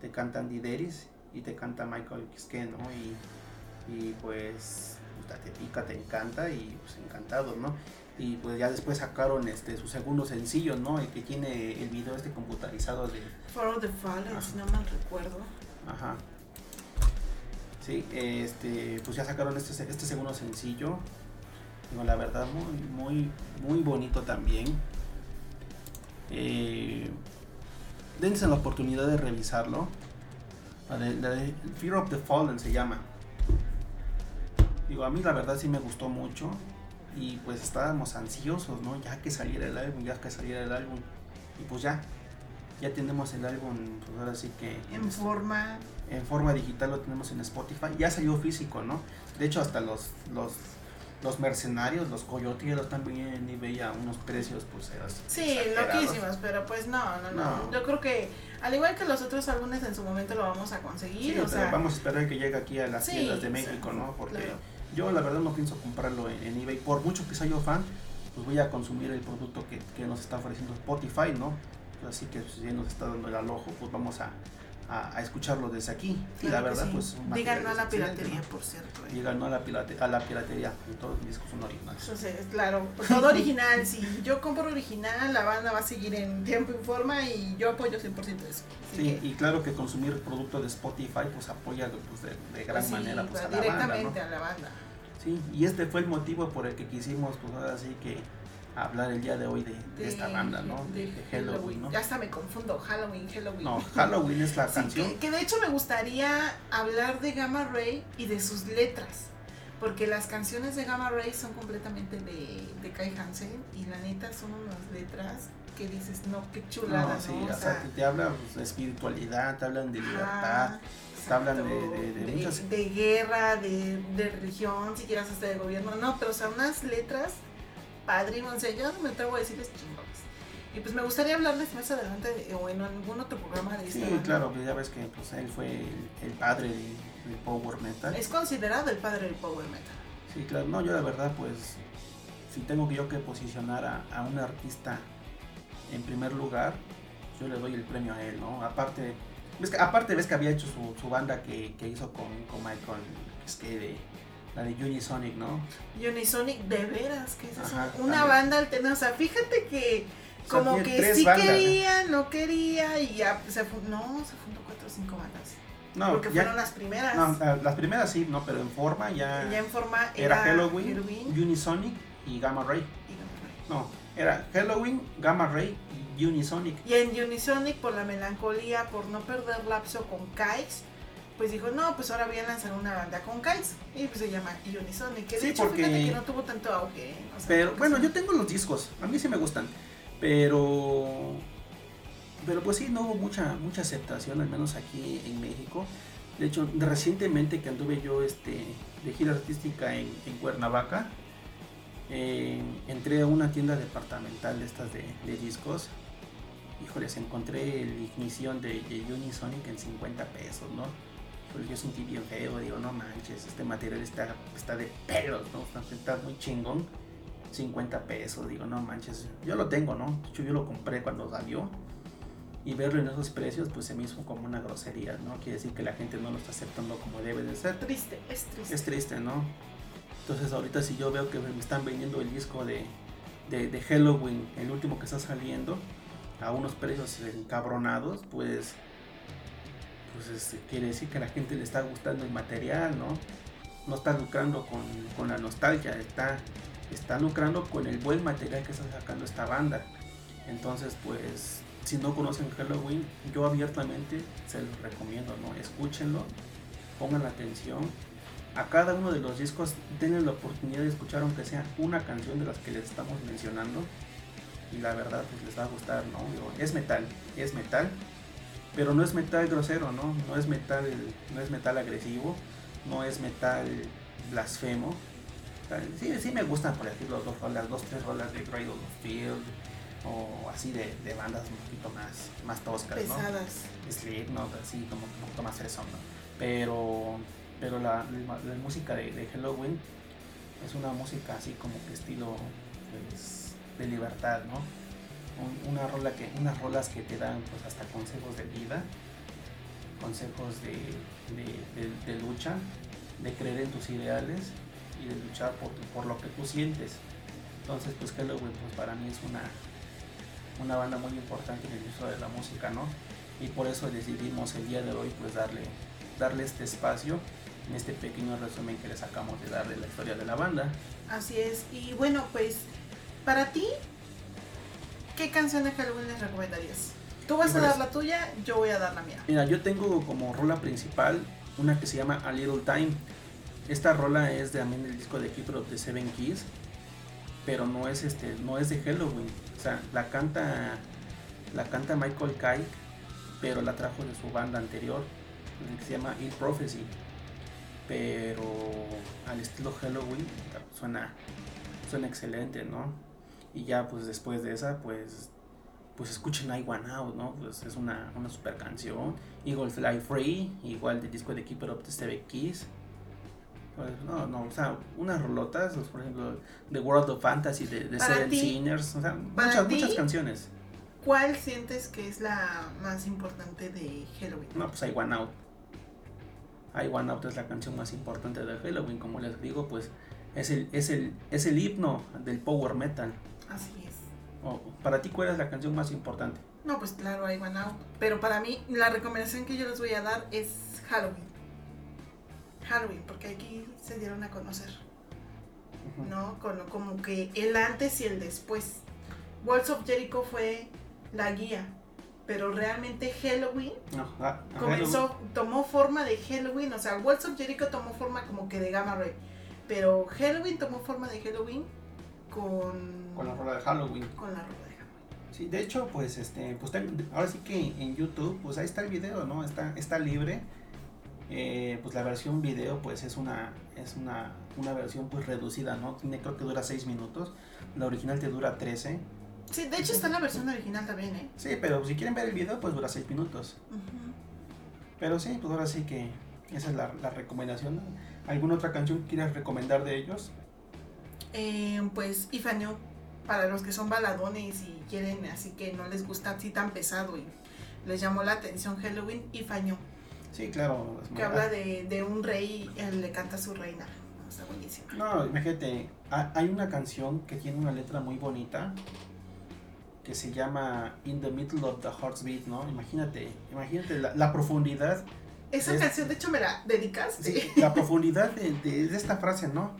S1: te canta Andy Deris y te canta Michael Kiske, ¿no? Y, y pues te pica, te encanta y pues encantado, ¿no? Y pues ya después sacaron este su segundo sencillo, ¿no? El que tiene el video este computarizado de...
S2: For of the Fallen, si no mal recuerdo.
S1: Ajá. Sí, este, pues ya sacaron este, este segundo sencillo. No, la verdad, muy, muy, muy bonito también. Eh, dense la oportunidad de revisarlo. La de, Fear of the Fallen se llama. Digo, a mí la verdad sí me gustó mucho. Y pues estábamos ansiosos, ¿no? Ya que saliera el álbum, ya que saliera el álbum. Y pues ya, ya tenemos el álbum, pues ahora sí que...
S2: En forma...
S1: En forma digital lo tenemos en Spotify. Ya salió físico, ¿no? De hecho, hasta los, los los mercenarios, los coyoteros también en eBay a unos precios pues
S2: Sí, loquísimos, pero pues no, no, no, Yo creo que al igual que los otros álbumes en su momento lo vamos a conseguir,
S1: vamos a esperar que llegue aquí a las tiendas de México, ¿no? Porque yo la verdad no pienso comprarlo en, eBay, por mucho que sea yo fan, pues voy a consumir el producto que, que nos está ofreciendo Spotify, ¿no? Así que pues, si nos está dando el alojo, pues vamos a a, escucharlo desde aquí. y la verdad, pues.
S2: Digan no a la piratería, por cierto.
S1: Eh. Digan no a la, a la piratería. todos los discos son originales.
S2: Entonces, claro, todo original. si yo compro original, la banda va a seguir en tiempo y forma y yo apoyo 100% eso.
S1: sí, y claro que consumir producto de Spotify, pues apoya pues, de, gran manera pues, a la banda.
S2: Directamente a la banda.
S1: Sí, y este fue el motivo por el que quisimos, pues así que hablar el día de hoy de, esta banda, ¿no? De, Halloween, ¿no?
S2: Ya hasta me confundo, Halloween, Halloween.
S1: No, Halloween es la canción.
S2: Que, de hecho me gustaría hablar de Gamma Ray y de sus letras. Porque las canciones de Gamma Ray son completamente de, de Kai Hansen y la neta son unas letras que dices, no, qué chulada,
S1: no, sí, O, sea, te hablan pues, de espiritualidad, te hablan de libertad, te hablan de, de, de,
S2: muchas... de guerra, de, religión, si quieres hasta de gobierno, no, pero o sea, unas letras padre, o sea, yo me atrevo a decirles chingones. Y pues me gustaría hablarles más adelante o en algún otro programa de
S1: Sí, claro, pues ya ves que pues, él fue el, padre del, power metal.
S2: Es considerado el padre del power metal.
S1: Sí, claro, no, yo la verdad pues si tengo que yo que posicionar a, un artista en primer lugar, yo le doy el premio a él, ¿no? Aparte, ves que, aparte ves que había hecho su, banda que, hizo con, con Michael, es que la de Unisonic, ¿no?
S2: Unisonic, de veras, que es Una banda alterna. O sea, fíjate que como que sí quería, no quería y ya se fundó, no, se fundó cuatro o cinco bandas. No, porque fueron las primeras.
S1: No, las primeras sí, no, pero en forma ya.
S2: Ya en forma
S1: era, Halloween, Unisonic y Gamma Ray.
S2: Y Gamma Ray.
S1: No, era Halloween, Gamma Ray y Unisonic.
S2: Y en Unisonic por la melancolía, por no perder lapso con Kais pues dijo, no, pues ahora voy a lanzar una banda con Kais. Y pues se llama Unisonic. Que de hecho, porque... fíjate que no tuvo tanto auge.
S1: pero bueno, yo tengo los discos, a mí sí me gustan. Pero. Pero pues sí, no hubo mucha, mucha aceptación, al menos aquí en México. De hecho, recientemente que anduve yo este, de gira artística en, Cuernavaca, eh, entré a una tienda departamental de estas de, de discos híjoles, encontré la ignición de, de Unisonic en 50 pesos, ¿no? Pues yo sentí bien feo, digo, no manches, este material está, está de pelos, ¿no? Está, muy chingón. 50 pesos, digo, no manches, yo lo tengo, ¿no? De hecho, yo lo compré cuando salió y verlo en esos precios, pues se me hizo como una grosería, ¿no? Quiere decir que la gente no lo está aceptando como debe de ser.
S2: Triste, es triste.
S1: Es triste, ¿no? Entonces ahorita si yo veo que me están vendiendo el disco de, de, Halloween, el último que está saliendo, a unos precios encabronados, pues, pues este, quiere decir que a la gente le está gustando el material, ¿no? No está lucrando con, con la nostalgia, está, está lucrando con el buen material que está sacando esta banda. Entonces, pues, si no conocen Halloween, yo abiertamente se los recomiendo, ¿no? Escúchenlo, pongan atención a cada uno de los discos tienen la oportunidad de escuchar aunque sea una canción de las que les estamos mencionando y la verdad pues les va a gustar, ¿no? Es metal, es metal, pero no es metal grosero, ¿no? No es metal, no es metal agresivo, no es metal blasfemo. Sí, sí me gustan, por ejemplo, dos rolas, dos, tres rolas de Cradle of Field o así de, bandas un poquito más, más toscas,
S2: Pesadas.
S1: ¿no? Así como un poquito más fresón, ¿no? Pero pero la, música de, Halloween es una música así como que estilo pues, de libertad, ¿no? Una rola que, unas rolas que te dan pues hasta consejos de vida, consejos de, lucha, de creer en tus ideales y de luchar por, por lo que tú sientes. Entonces pues Halloween pues para mí es una, una banda muy importante en el uso de la música, ¿no? Y por eso decidimos el día de hoy pues darle, darle este espacio en este pequeño resumen que les acabamos de dar de la historia de la banda.
S2: Así es, y bueno, pues para ti, ¿qué canción de Halloween les recomendarías? Tú vas a dar la tuya, yo voy a dar la mía.
S1: Mira, yo tengo como rola principal una que se llama A Little Time. Esta rola es de, también del disco de of the Seven Keys, pero no es este, no es de Halloween. O sea, la canta, la canta Michael Kike, pero la trajo de su banda anterior, que se llama Ill Prophecy pero al estilo Halloween suena, suena excelente, ¿no? Y ya pues después de esa, pues pues escuchen I One Out, ¿no? Pues es una, una super canción. Eagle Fly Free, igual del disco de Keeper of the Seven Keys. Pues, no, no, o sea, unas rolotas, pues, por ejemplo, The World of Fantasy de, de Seven Sinners, o sea, muchas, muchas canciones.
S2: ¿Cuál sientes que es la más importante de Halloween?
S1: No, pues I One Out. I One Out es la canción más importante de Halloween, como les digo, pues es el, es el, es el himno del power metal.
S2: Así es.
S1: para ti, ¿cuál es la canción más importante?
S2: No, pues claro, I One Out. Pero para mí, la recomendación que yo les voy a dar es Halloween. Halloween, porque aquí se dieron a conocer. ¿No? como que el antes y el después. Walls of Jericho fue la guía pero realmente Halloween comenzó, tomó forma de Halloween, o sea, Walls of Jericho tomó forma como que de Gamma Ray, pero Halloween tomó forma de Halloween con...
S1: Con la rola de Halloween.
S2: Con la rola de Halloween.
S1: Sí, de hecho, pues, este, pues, ahora sí que en YouTube, pues ahí está el video, ¿no? Está, está libre. Eh, pues la versión video, pues es una, es una, una versión pues reducida, ¿no? Tiene, creo que dura 6 minutos. La original te dura 13
S2: Sí, de hecho está en la versión original también, ¿eh?
S1: Sí, pero si quieren ver el video, pues dura 6 minutos. Pero sí, pues ahora sí que esa es la, recomendación. ¿Alguna otra canción que quieras recomendar de ellos?
S2: Eh, pues Ifanio, para los que son baladones y quieren, así que no les gusta así tan pesado y les llamó la atención Halloween.
S1: Sí, claro.
S2: Que habla de, de un rey, él le canta a su reina. Está buenísimo.
S1: No, imagínate, hay una canción que tiene una letra muy bonita que se llama In the Middle of the Heart's Beat, ¿no? Imagínate, imagínate la, profundidad.
S2: Esa canción, de hecho, me la dedicas.
S1: Sí, la profundidad de, esta frase, ¿no?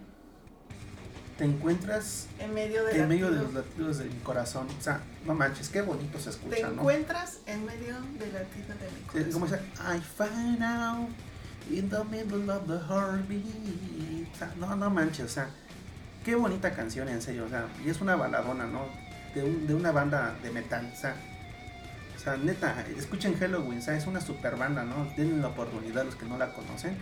S1: Te encuentras
S2: en medio, de,
S1: en medio de los latidos de mi corazón. O sea, no manches, qué bonito se escucha,
S2: Te encuentras en medio del latido de mi corazón.
S1: Como dice, I find out in the middle of the heartbeat. O sea, no, no manches, o sea, qué bonita canción, en serio. O sea, y es una baladona, ¿no? de, una banda de metal. O sea, o sea, neta, escuchen Halloween, o sea, es una super banda, ¿no? Denle la oportunidad los que no la conocen.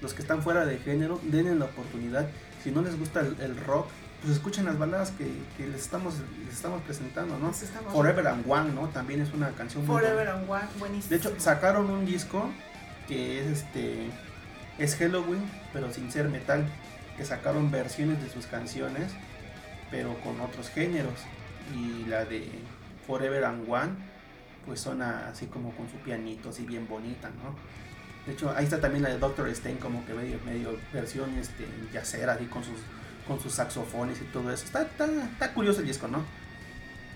S1: Los que están fuera de género, denle la oportunidad. Si no les gusta el, rock, pues escuchen las baladas que, les estamos les estamos presentando, ¿no? Forever and One, ¿no? También es una canción
S2: Forever and One, buenísimo.
S1: De hecho, sacaron un disco que es este es Halloween, pero sin ser metal, que sacaron versiones de sus canciones, pero con otros géneros. Y la de Forever and One, pues suena así como con su pianito, así bien bonita, ¿no? De hecho, ahí está también la de Doctor Stein, como que medio, versión este, yacera, así con sus con sus saxofones y todo eso. Está, está, curioso el disco, ¿no?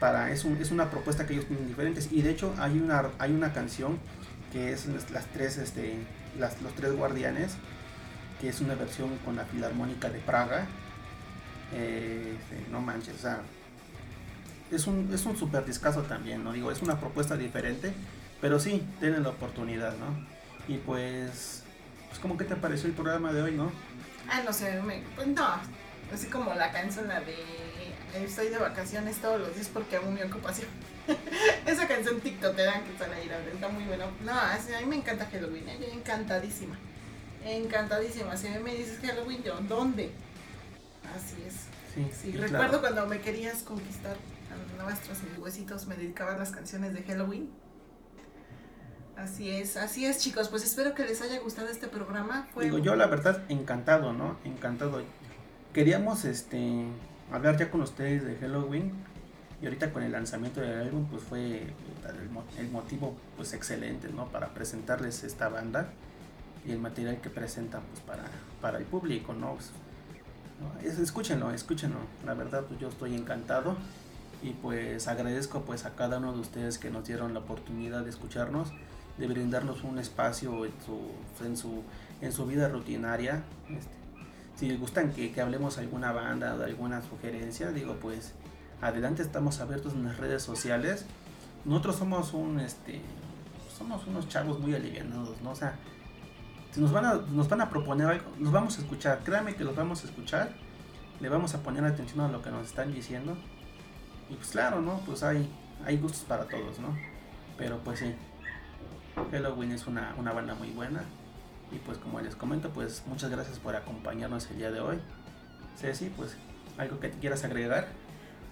S1: Para, es, es una propuesta que ellos tienen diferentes. Y de hecho hay una, hay una canción que es las tres, este, los tres guardianes, que es una versión con la Filarmónica de Praga. Eh, este, no manches, o sea, es un, es un super discazo también, ¿no? Digo, es una propuesta diferente, pero sí, tienen la oportunidad, ¿no? Y pues, pues como que te pareció el programa de hoy, ¿no?
S2: Ah, no sé, me, pues no, Así como la canción la de Estoy de vacaciones todos los días porque hago mi ocupación. Esa canción TikTokera que están ahí, está muy buena. No, a mí me encanta Halloween, ¿eh? encantadísima. Encantadísima. Si a mí me dices Halloween, yo, ¿dónde? Así es. Sí, recuerdo cuando me querías conquistar a nuestros huesitos, me dedicaban las canciones de Halloween. Así es, así es chicos, pues espero que les haya gustado este programa.
S1: Digo, yo la verdad encantado, ¿no? Encantado. Queríamos este hablar ya con ustedes de Halloween. Y ahorita con el lanzamiento del álbum pues fue el, motivo pues excelente no para presentarles esta banda y el material que presentan pues para, para el público no, pues, escúchenlo escúchenlo. La verdad pues yo estoy encantado. Y pues agradezco pues a cada uno de ustedes que nos dieron la oportunidad de escucharnos de brindarnos un espacio en su en su, vida rutinaria este, si les gustan que, que hablemos alguna banda de alguna sugerencia, digo pues adelante estamos abiertos en las redes sociales. Nosotros somos un este somos unos chavos muy alivianados, ¿no? O sea, si nos van a, nos van a proponer algo, nos vamos a escuchar, créanme que los vamos a escuchar, le vamos a poner atención a lo que nos están diciendo. Y pues claro, ¿no? Pues hay, hay gustos para todos, ¿no? Pero pues sí, Halloween es una, una banda muy buena. Y pues como les comento, pues muchas gracias por acompañarnos el día de hoy. Ceci, pues algo que te quieras agregar.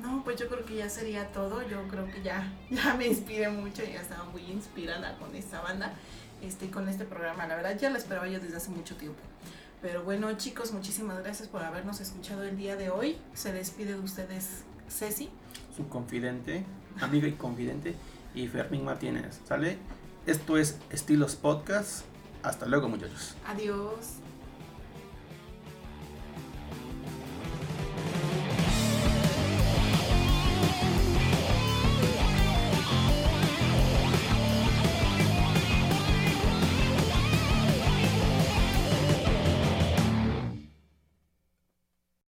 S2: No, pues yo creo que ya sería todo. Yo creo que ya, ya me inspiré mucho, ya estaba muy inspirada con esta banda, este, con este programa. La verdad ya la esperaba yo desde hace mucho tiempo. Pero bueno, chicos, muchísimas gracias por habernos escuchado el día de hoy. Se despide de ustedes Ceci.
S1: Su confidente, amiga y confidente, y Fermín Martínez. ¿Sale? Esto es Estilos Podcast hasta luego muchachos.
S2: Adiós.